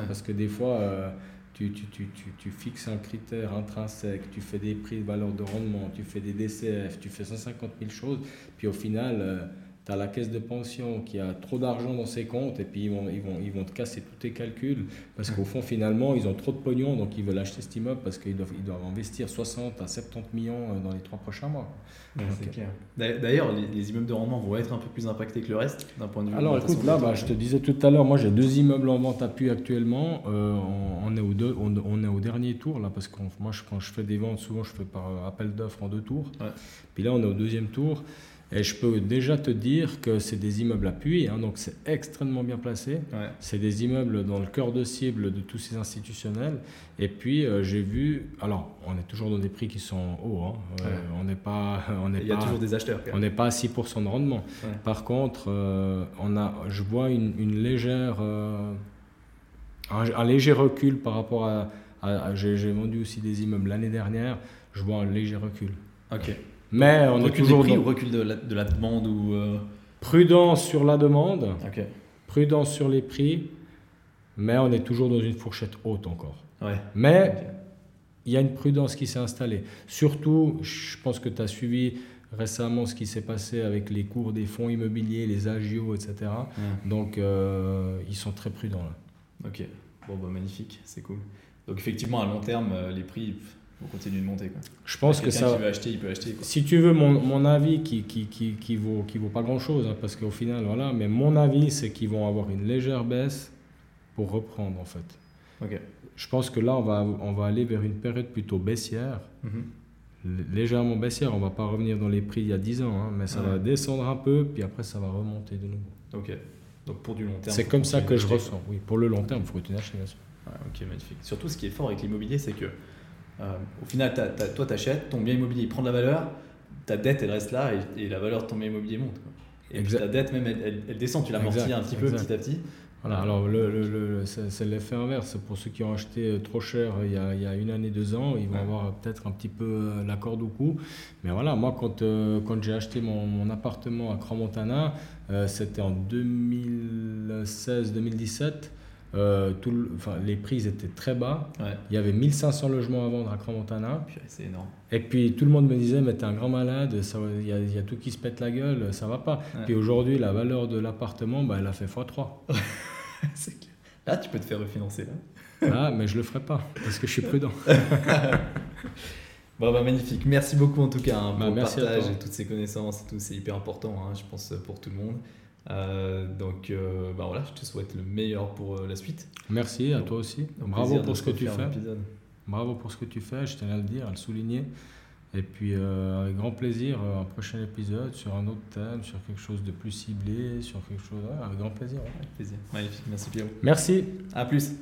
Parce que des fois, euh, tu, tu, tu, tu, fixes un critère intrinsèque, tu fais des prix de valeur de rendement, tu fais des DCF, tu fais 150 000 choses, puis au final, euh, tu as la caisse de pension qui a trop d'argent dans ses comptes et puis ils vont, ils, vont, ils vont te casser tous tes calculs parce qu'au fond, finalement, ils ont trop de pognon donc ils veulent acheter cet immeuble parce qu'ils doivent, ils doivent investir 60 à 70 millions euh, dans les trois prochains mois. c'est clair. D'ailleurs, les, immeubles de rendement vont être un peu plus impactés que le reste d'un point de vue. Alors écoute, là, bah, je te disais tout à l'heure, moi j'ai deux immeubles en vente à Puy actuellement. Euh, on, est au deux, on, est au dernier tour là parce que moi, je, quand je fais des ventes, souvent je fais par euh, appel d'offres en deux tours. Puis là, on est au deuxième tour. Et je peux déjà te dire que c'est des immeubles à puits, hein, donc c'est extrêmement bien placé. C'est des immeubles dans le cœur de cible de tous ces institutionnels. Et puis euh, j'ai vu, alors on est toujours dans des prix qui sont hauts, hein. euh, on n'est pas, on Il y a toujours des acheteurs. On n'est pas à 6% de rendement. Par contre, euh, on a, je vois une, légère, un, léger recul par rapport à, à j'ai vendu aussi des immeubles l'année dernière. Je vois un léger recul. Ok. Mais on est toujours des prix ou recul de la, de la demande ou euh, prudence sur la demande, prudence sur les prix, mais on est toujours dans une fourchette haute encore. Ouais. Mais il y a une prudence qui s'est installée. Surtout, je pense que tu as suivi récemment ce qui s'est passé avec les cours des fonds immobiliers, les agios, etc. Donc, euh, ils sont très prudents là. Ok, bon, bah, magnifique, c'est cool. Donc, effectivement, à long terme, euh, les prix, on continue de monter. Quoi. Je pense que ça. Qui veut acheter, il peut acheter. Si tu veux mon, mon avis, qui, qui, qui, qui, vaut, qui vaut pas grand chose, hein, parce qu'au final, voilà, mais mon avis, c'est qu'ils vont avoir une légère baisse pour reprendre en fait. Ok. Je pense que là, on va, on va aller vers une période plutôt baissière. Mhm. Légèrement baissière, on va pas revenir dans les prix il y a 10 ans, hein, mais ça va descendre un peu, puis après ça va remonter de nouveau. Ok. Donc pour du long terme. C'est comme ça que je ressens. Oui, pour le long terme, il faut à acheter, bien sûr. ok, magnifique. Surtout, ce qui est fort avec l'immobilier, c'est que au final, toi, tu achètes, ton bien immobilier il prend de la valeur, ta dette, elle reste là et, la valeur de ton bien immobilier monte. Et ta dette, même, elle, descend, tu l'amortis un petit peu petit à petit. Voilà, alors le, le, c'est l'effet inverse. Pour ceux qui ont acheté euh, trop cher il y a, il y a une année, deux ans, ils vont avoir peut-être un petit peu euh, la corde au cou. Mais voilà, moi, quand, quand j'ai acheté mon, mon, appartement à Cramontana, c'était en 2016-2017. Euh, tout enfin, les prix étaient très bas. Il y avait 1500 logements à vendre à Cramontana. C'est énorme. Et puis tout le monde me disait, mais t'es un grand malade, il y, y, a tout qui se pète la gueule, ça va pas. Puis aujourd'hui, la valeur de l'appartement, bah, elle a fait x3. C'est clair. Là, tu peux te faire refinancer. Là. ah, mais je le ferai pas, parce que je suis prudent. bon, bah, magnifique. Merci beaucoup en tout cas hein, pour bah, le partage et toutes ces connaissances. C'est hyper important, hein, je pense, pour tout le monde. Euh, donc euh, bah voilà, je te souhaite le meilleur pour euh, la suite. Merci à toi aussi. Bravo pour ce que tu fais. Bravo pour ce que tu fais, je tenais à le dire, à le souligner. Et puis avec grand plaisir, un prochain épisode sur un autre thème, sur quelque chose de plus ciblé, sur quelque chose. avec grand plaisir. Avec plaisir. Magnifique. Merci Pierrot. Merci. À plus.